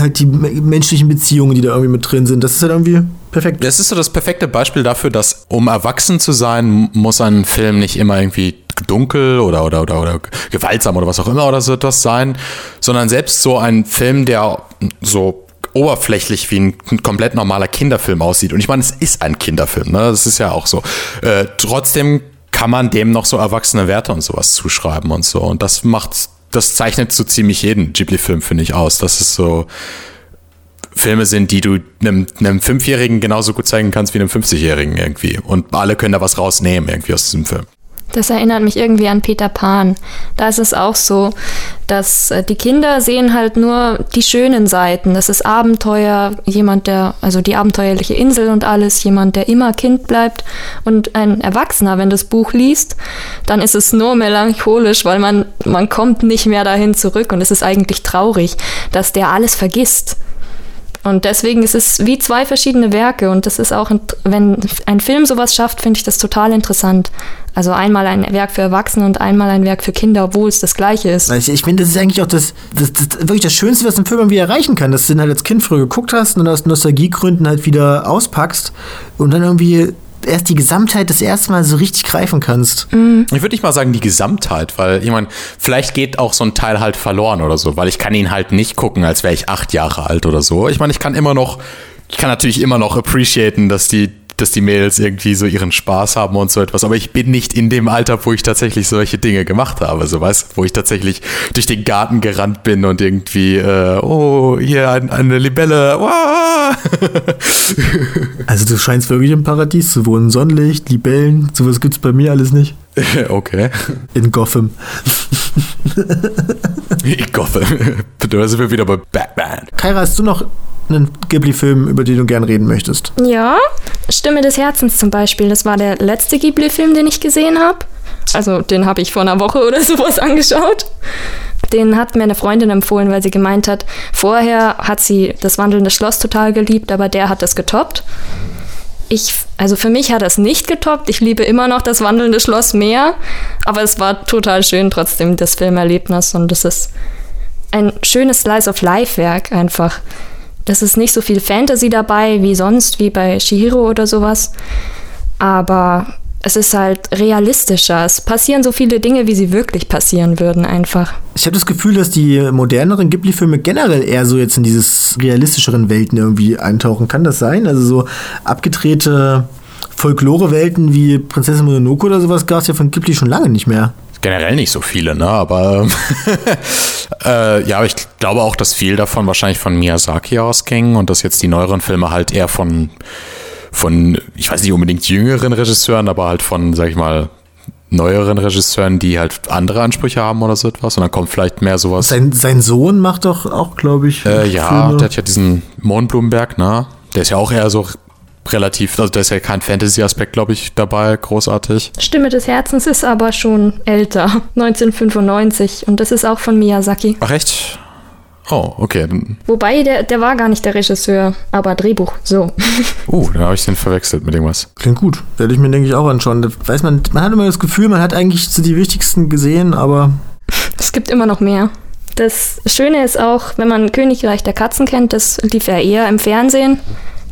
halt die menschlichen Beziehungen, die da irgendwie mit drin sind. Das ist halt irgendwie perfekt. Das ist so das perfekte Beispiel dafür, dass um erwachsen zu sein, muss ein Film nicht immer irgendwie dunkel oder, oder, oder, oder gewaltsam oder was auch immer oder so etwas sein, sondern selbst so ein Film, der so oberflächlich wie ein komplett normaler Kinderfilm aussieht. Und ich meine, es ist ein Kinderfilm, ne? Das ist ja auch so. Äh, trotzdem kann man dem noch so erwachsene Werte und sowas zuschreiben und so. Und das macht das zeichnet so ziemlich jeden Ghibli-Film, finde ich, aus. Das ist so Filme sind, die du einem, einem Fünfjährigen genauso gut zeigen kannst wie einem 50-Jährigen irgendwie. Und alle können da was rausnehmen irgendwie aus diesem Film. Das erinnert mich irgendwie an Peter Pan. Da ist es auch so, dass äh, die Kinder sehen halt nur die schönen Seiten. Das ist Abenteuer, jemand, der, also die abenteuerliche Insel und alles, jemand, der immer Kind bleibt. Und ein Erwachsener, wenn das Buch liest, dann ist es nur melancholisch, weil man, man kommt nicht mehr dahin zurück und es ist eigentlich traurig, dass der alles vergisst. Und deswegen ist es wie zwei verschiedene Werke und das ist auch, wenn ein Film sowas schafft, finde ich das total interessant. Also einmal ein Werk für Erwachsene und einmal ein Werk für Kinder, obwohl es das gleiche ist. Ich, ich finde, das ist eigentlich auch das, das, das, wirklich das Schönste, was ein Film irgendwie erreichen kann, dass du den halt als Kind früher geguckt hast und aus Nostalgiegründen halt wieder auspackst und dann irgendwie erst die Gesamtheit das erste Mal so richtig greifen kannst. Mhm. Ich würde nicht mal sagen die Gesamtheit, weil ich meine, vielleicht geht auch so ein Teil halt verloren oder so, weil ich kann ihn halt nicht gucken, als wäre ich acht Jahre alt oder so. Ich meine, ich kann immer noch, ich kann natürlich immer noch appreciaten, dass die dass die Mädels irgendwie so ihren Spaß haben und so etwas. Aber ich bin nicht in dem Alter, wo ich tatsächlich solche Dinge gemacht habe, so weißt, wo ich tatsächlich durch den Garten gerannt bin und irgendwie, äh, oh, hier ein, eine Libelle. <laughs> also du scheinst wirklich im Paradies zu wohnen. Sonnenlicht, Libellen, sowas gibt's bei mir alles nicht. <laughs> Okay. In Gotham. <laughs> In Gotham. Da sind wir wieder bei Batman. Kaira, hast du noch einen Ghibli-Film, über den du gern reden möchtest? Ja, Stimme des Herzens zum Beispiel. Das war der letzte Ghibli-Film, den ich gesehen habe. Also den habe ich vor einer Woche oder <laughs> sowas angeschaut. Den hat mir eine Freundin empfohlen, weil sie gemeint hat, vorher hat sie das wandelnde Schloss total geliebt, aber der hat das getoppt. Ich, also für mich hat das nicht getoppt. Ich liebe immer noch das wandelnde Schloss mehr, aber es war total schön trotzdem, das Filmerlebnis. Und es ist ein schönes Slice of Life-Werk einfach. Das ist nicht so viel Fantasy dabei wie sonst, wie bei Shihiro oder sowas. Aber es ist halt realistischer. Es passieren so viele Dinge, wie sie wirklich passieren würden, einfach. Ich habe das Gefühl, dass die moderneren Ghibli-Filme generell eher so jetzt in dieses realistischeren Welten irgendwie eintauchen. Kann das sein? Also so abgedrehte Folklore-Welten wie Prinzessin Mononoke oder sowas gab es ja von Ghibli schon lange nicht mehr generell nicht so viele, ne? Aber <laughs> äh, ja, ich glaube auch, dass viel davon wahrscheinlich von Miyazaki ausging und dass jetzt die neueren Filme halt eher von, von, ich weiß nicht unbedingt jüngeren Regisseuren, aber halt von, sag ich mal, neueren Regisseuren, die halt andere Ansprüche haben oder so etwas. Und dann kommt vielleicht mehr sowas. Sein, sein Sohn macht doch auch, glaube ich. Äh, ja, Filme. der hat ja diesen Mohnblumenberg, ne? Der ist ja auch eher so relativ, also da ist ja kein Fantasy-Aspekt, glaube ich, dabei, großartig. Stimme des Herzens ist aber schon älter, <laughs> 1995 und das ist auch von Miyazaki. Ach echt? Oh, okay. Wobei, der, der war gar nicht der Regisseur, aber Drehbuch, so. <laughs> uh, dann habe ich den verwechselt mit irgendwas. Klingt gut. Werde ich mir, denke ich, auch anschauen. Da weiß man, man hat immer das Gefühl, man hat eigentlich so die wichtigsten gesehen, aber Es gibt immer noch mehr. Das Schöne ist auch, wenn man Königreich der Katzen kennt, das lief ja eher im Fernsehen.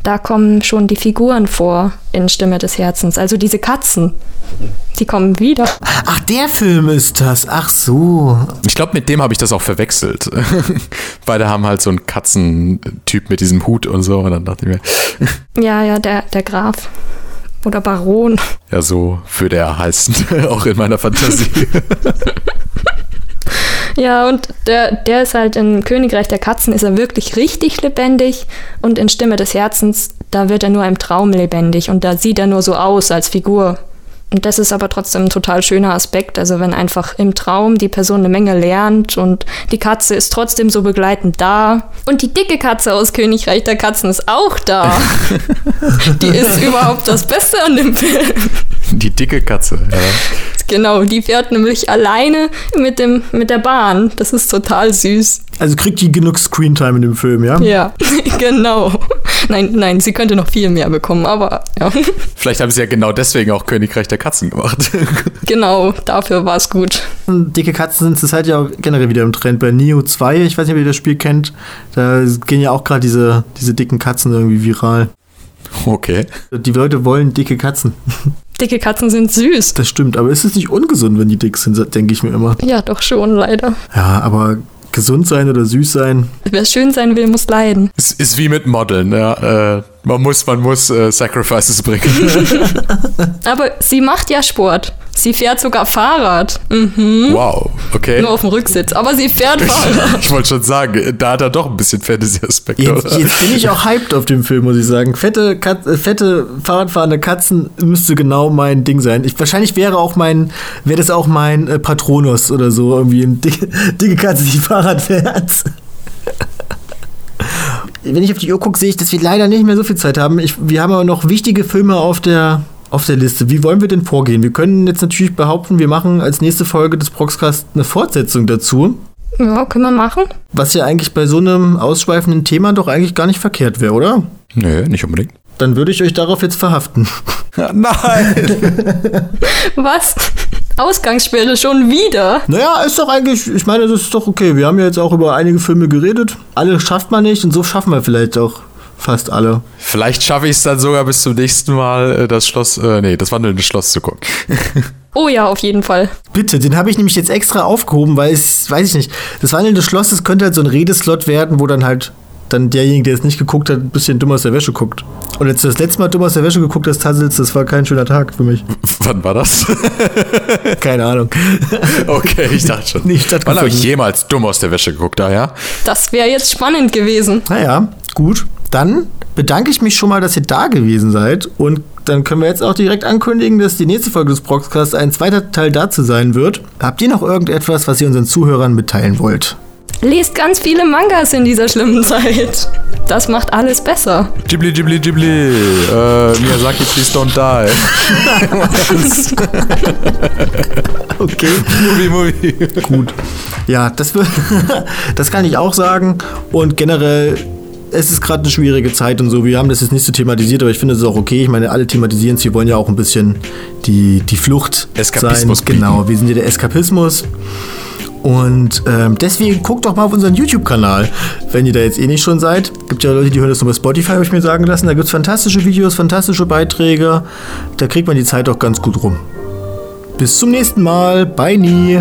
Da kommen schon die Figuren vor in Stimme des Herzens. Also diese Katzen, die kommen wieder. Ach, der Film ist das. Ach so. Ich glaube, mit dem habe ich das auch verwechselt. <laughs> Beide haben halt so einen Katzentyp mit diesem Hut und so. Und dann dachte ich mir, <laughs> Ja, ja, der, der Graf. Oder Baron. ja, so würde er heißen, <laughs> auch in meiner Fantasie. Ja, und der, der ist halt in Königreich der Katzen ist er wirklich richtig lebendig und in Stimme des Herzens, da wird er nur im Traum lebendig und da sieht er nur so aus als Figur. Und das ist aber trotzdem ein total schöner Aspekt. Also wenn einfach im Traum die Person eine Menge lernt und die Katze ist trotzdem so begleitend da. Und die dicke Katze aus Königreich der Katzen ist auch da. <laughs> die ist überhaupt das Beste an dem Film. Die dicke Katze. Ja. Genau, die fährt nämlich alleine mit, dem, mit der Bahn. Das ist total süß. Also kriegt die genug Screentime in dem Film, ja? Ja, <laughs> genau. Nein, nein, sie könnte noch viel mehr bekommen, aber ja. Vielleicht haben sie ja genau deswegen auch Königreich der Katzen gemacht. <laughs> Genau, dafür war es gut. Dicke Katzen sind zurzeit ja auch generell wieder im Trend. Bei Neo 2, ich weiß nicht, ob ihr das Spiel kennt, da gehen ja auch gerade diese, diese dicken Katzen irgendwie viral. Okay. Die Leute wollen dicke Katzen. Dicke Katzen sind süß. Das stimmt, aber ist es nicht ungesund, wenn die dick sind, denke ich mir immer. Ja, doch schon, leider. Ja, aber gesund sein oder süß sein, Wer schön sein will, muss leiden. Es ist wie mit Modeln, ja. Äh, man muss, man muss äh, Sacrifices bringen. <laughs> Aber sie macht ja Sport. Sie fährt sogar Fahrrad. Mhm. wow, okay. Nur auf dem Rücksitz. Aber sie fährt Fahrrad. <laughs> Ich wollte schon sagen, da hat er doch ein bisschen Fantasy-Aspekt, Jetzt, jetzt bin ich auch hyped auf dem Film, muss ich sagen. Fette, Kat äh, fette Fahrradfahrende Katzen müsste genau mein Ding sein. Ich, wahrscheinlich wäre auch mein, wäre das auch mein äh, Patronus oder so, irgendwie eine dicke, <laughs> dicke Katze, die Fahrrad fährt. Wenn ich auf die Uhr gucke, sehe ich, dass wir leider nicht mehr so viel Zeit haben. Ich, wir haben aber noch wichtige Filme auf der, auf der Liste. Wie wollen wir denn vorgehen? Wir können jetzt natürlich behaupten, wir machen als nächste Folge des Proxcast eine Fortsetzung dazu. Ja, können wir machen. Was ja eigentlich bei so einem ausschweifenden Thema doch eigentlich gar nicht verkehrt wäre, oder? Nö, nicht unbedingt. Dann würde ich euch darauf jetzt verhaften. <laughs> Nein! <laughs> Was? Ausgangssperre schon wieder? Naja, ist doch eigentlich, ich meine, das ist doch okay. Wir haben ja jetzt auch über einige Filme geredet. Alle schafft man nicht und so schaffen wir vielleicht auch fast alle. Vielleicht schaffe ich es dann sogar bis zum nächsten Mal, äh, das Schloss, äh, nee, das wandelnde Schloss zu gucken. <laughs> Oh ja, auf jeden Fall. Bitte, den habe ich nämlich jetzt extra aufgehoben, weil es, weiß ich nicht, das wandelnde Schloss, das könnte halt so ein Redeslot werden, wo dann halt dann derjenige, der es nicht geguckt hat, ein bisschen dumm aus der Wäsche guckt. Und jetzt das letzte Mal dumm aus der Wäsche geguckt hast, Tassels, das war kein schöner Tag für mich. <laughs> Wann war das? <laughs> Keine Ahnung. <laughs> okay, ich dachte schon. Nicht Wann habe ich jemals dumm aus der Wäsche geguckt, da, ja? Das wäre jetzt spannend gewesen. Naja, gut. Dann bedanke ich mich schon mal, dass ihr da gewesen seid. Und dann können wir jetzt auch direkt ankündigen, dass die nächste Folge des Proxcast ein zweiter Teil dazu sein wird. Habt ihr noch irgendetwas, was ihr unseren Zuhörern mitteilen wollt? Lest ganz viele Mangas in dieser schlimmen Zeit. Das macht alles besser. Ghibli, Ghibli, Ghibli. Äh, Miyazaki, please don't die. <laughs> Okay. Movie, Movie. Gut. Ja, das, wird, <laughs> das kann ich auch sagen. Und generell, es ist gerade eine schwierige Zeit und so. Wir haben das jetzt nicht so thematisiert, aber ich finde es auch okay. Ich meine, alle thematisieren es. Wir wollen ja auch ein bisschen die, die Flucht Eskapismus sein. Genau, wir sind ja der Eskapismus. Und ähm, deswegen guckt doch mal auf unseren YouTube-Kanal, wenn ihr da jetzt eh nicht schon seid. Gibt ja Leute, die hören das nur bei Spotify, habe ich mir sagen lassen. Da gibt es fantastische Videos, fantastische Beiträge. Da kriegt man die Zeit auch ganz gut rum. Bis zum nächsten Mal. Bye nie.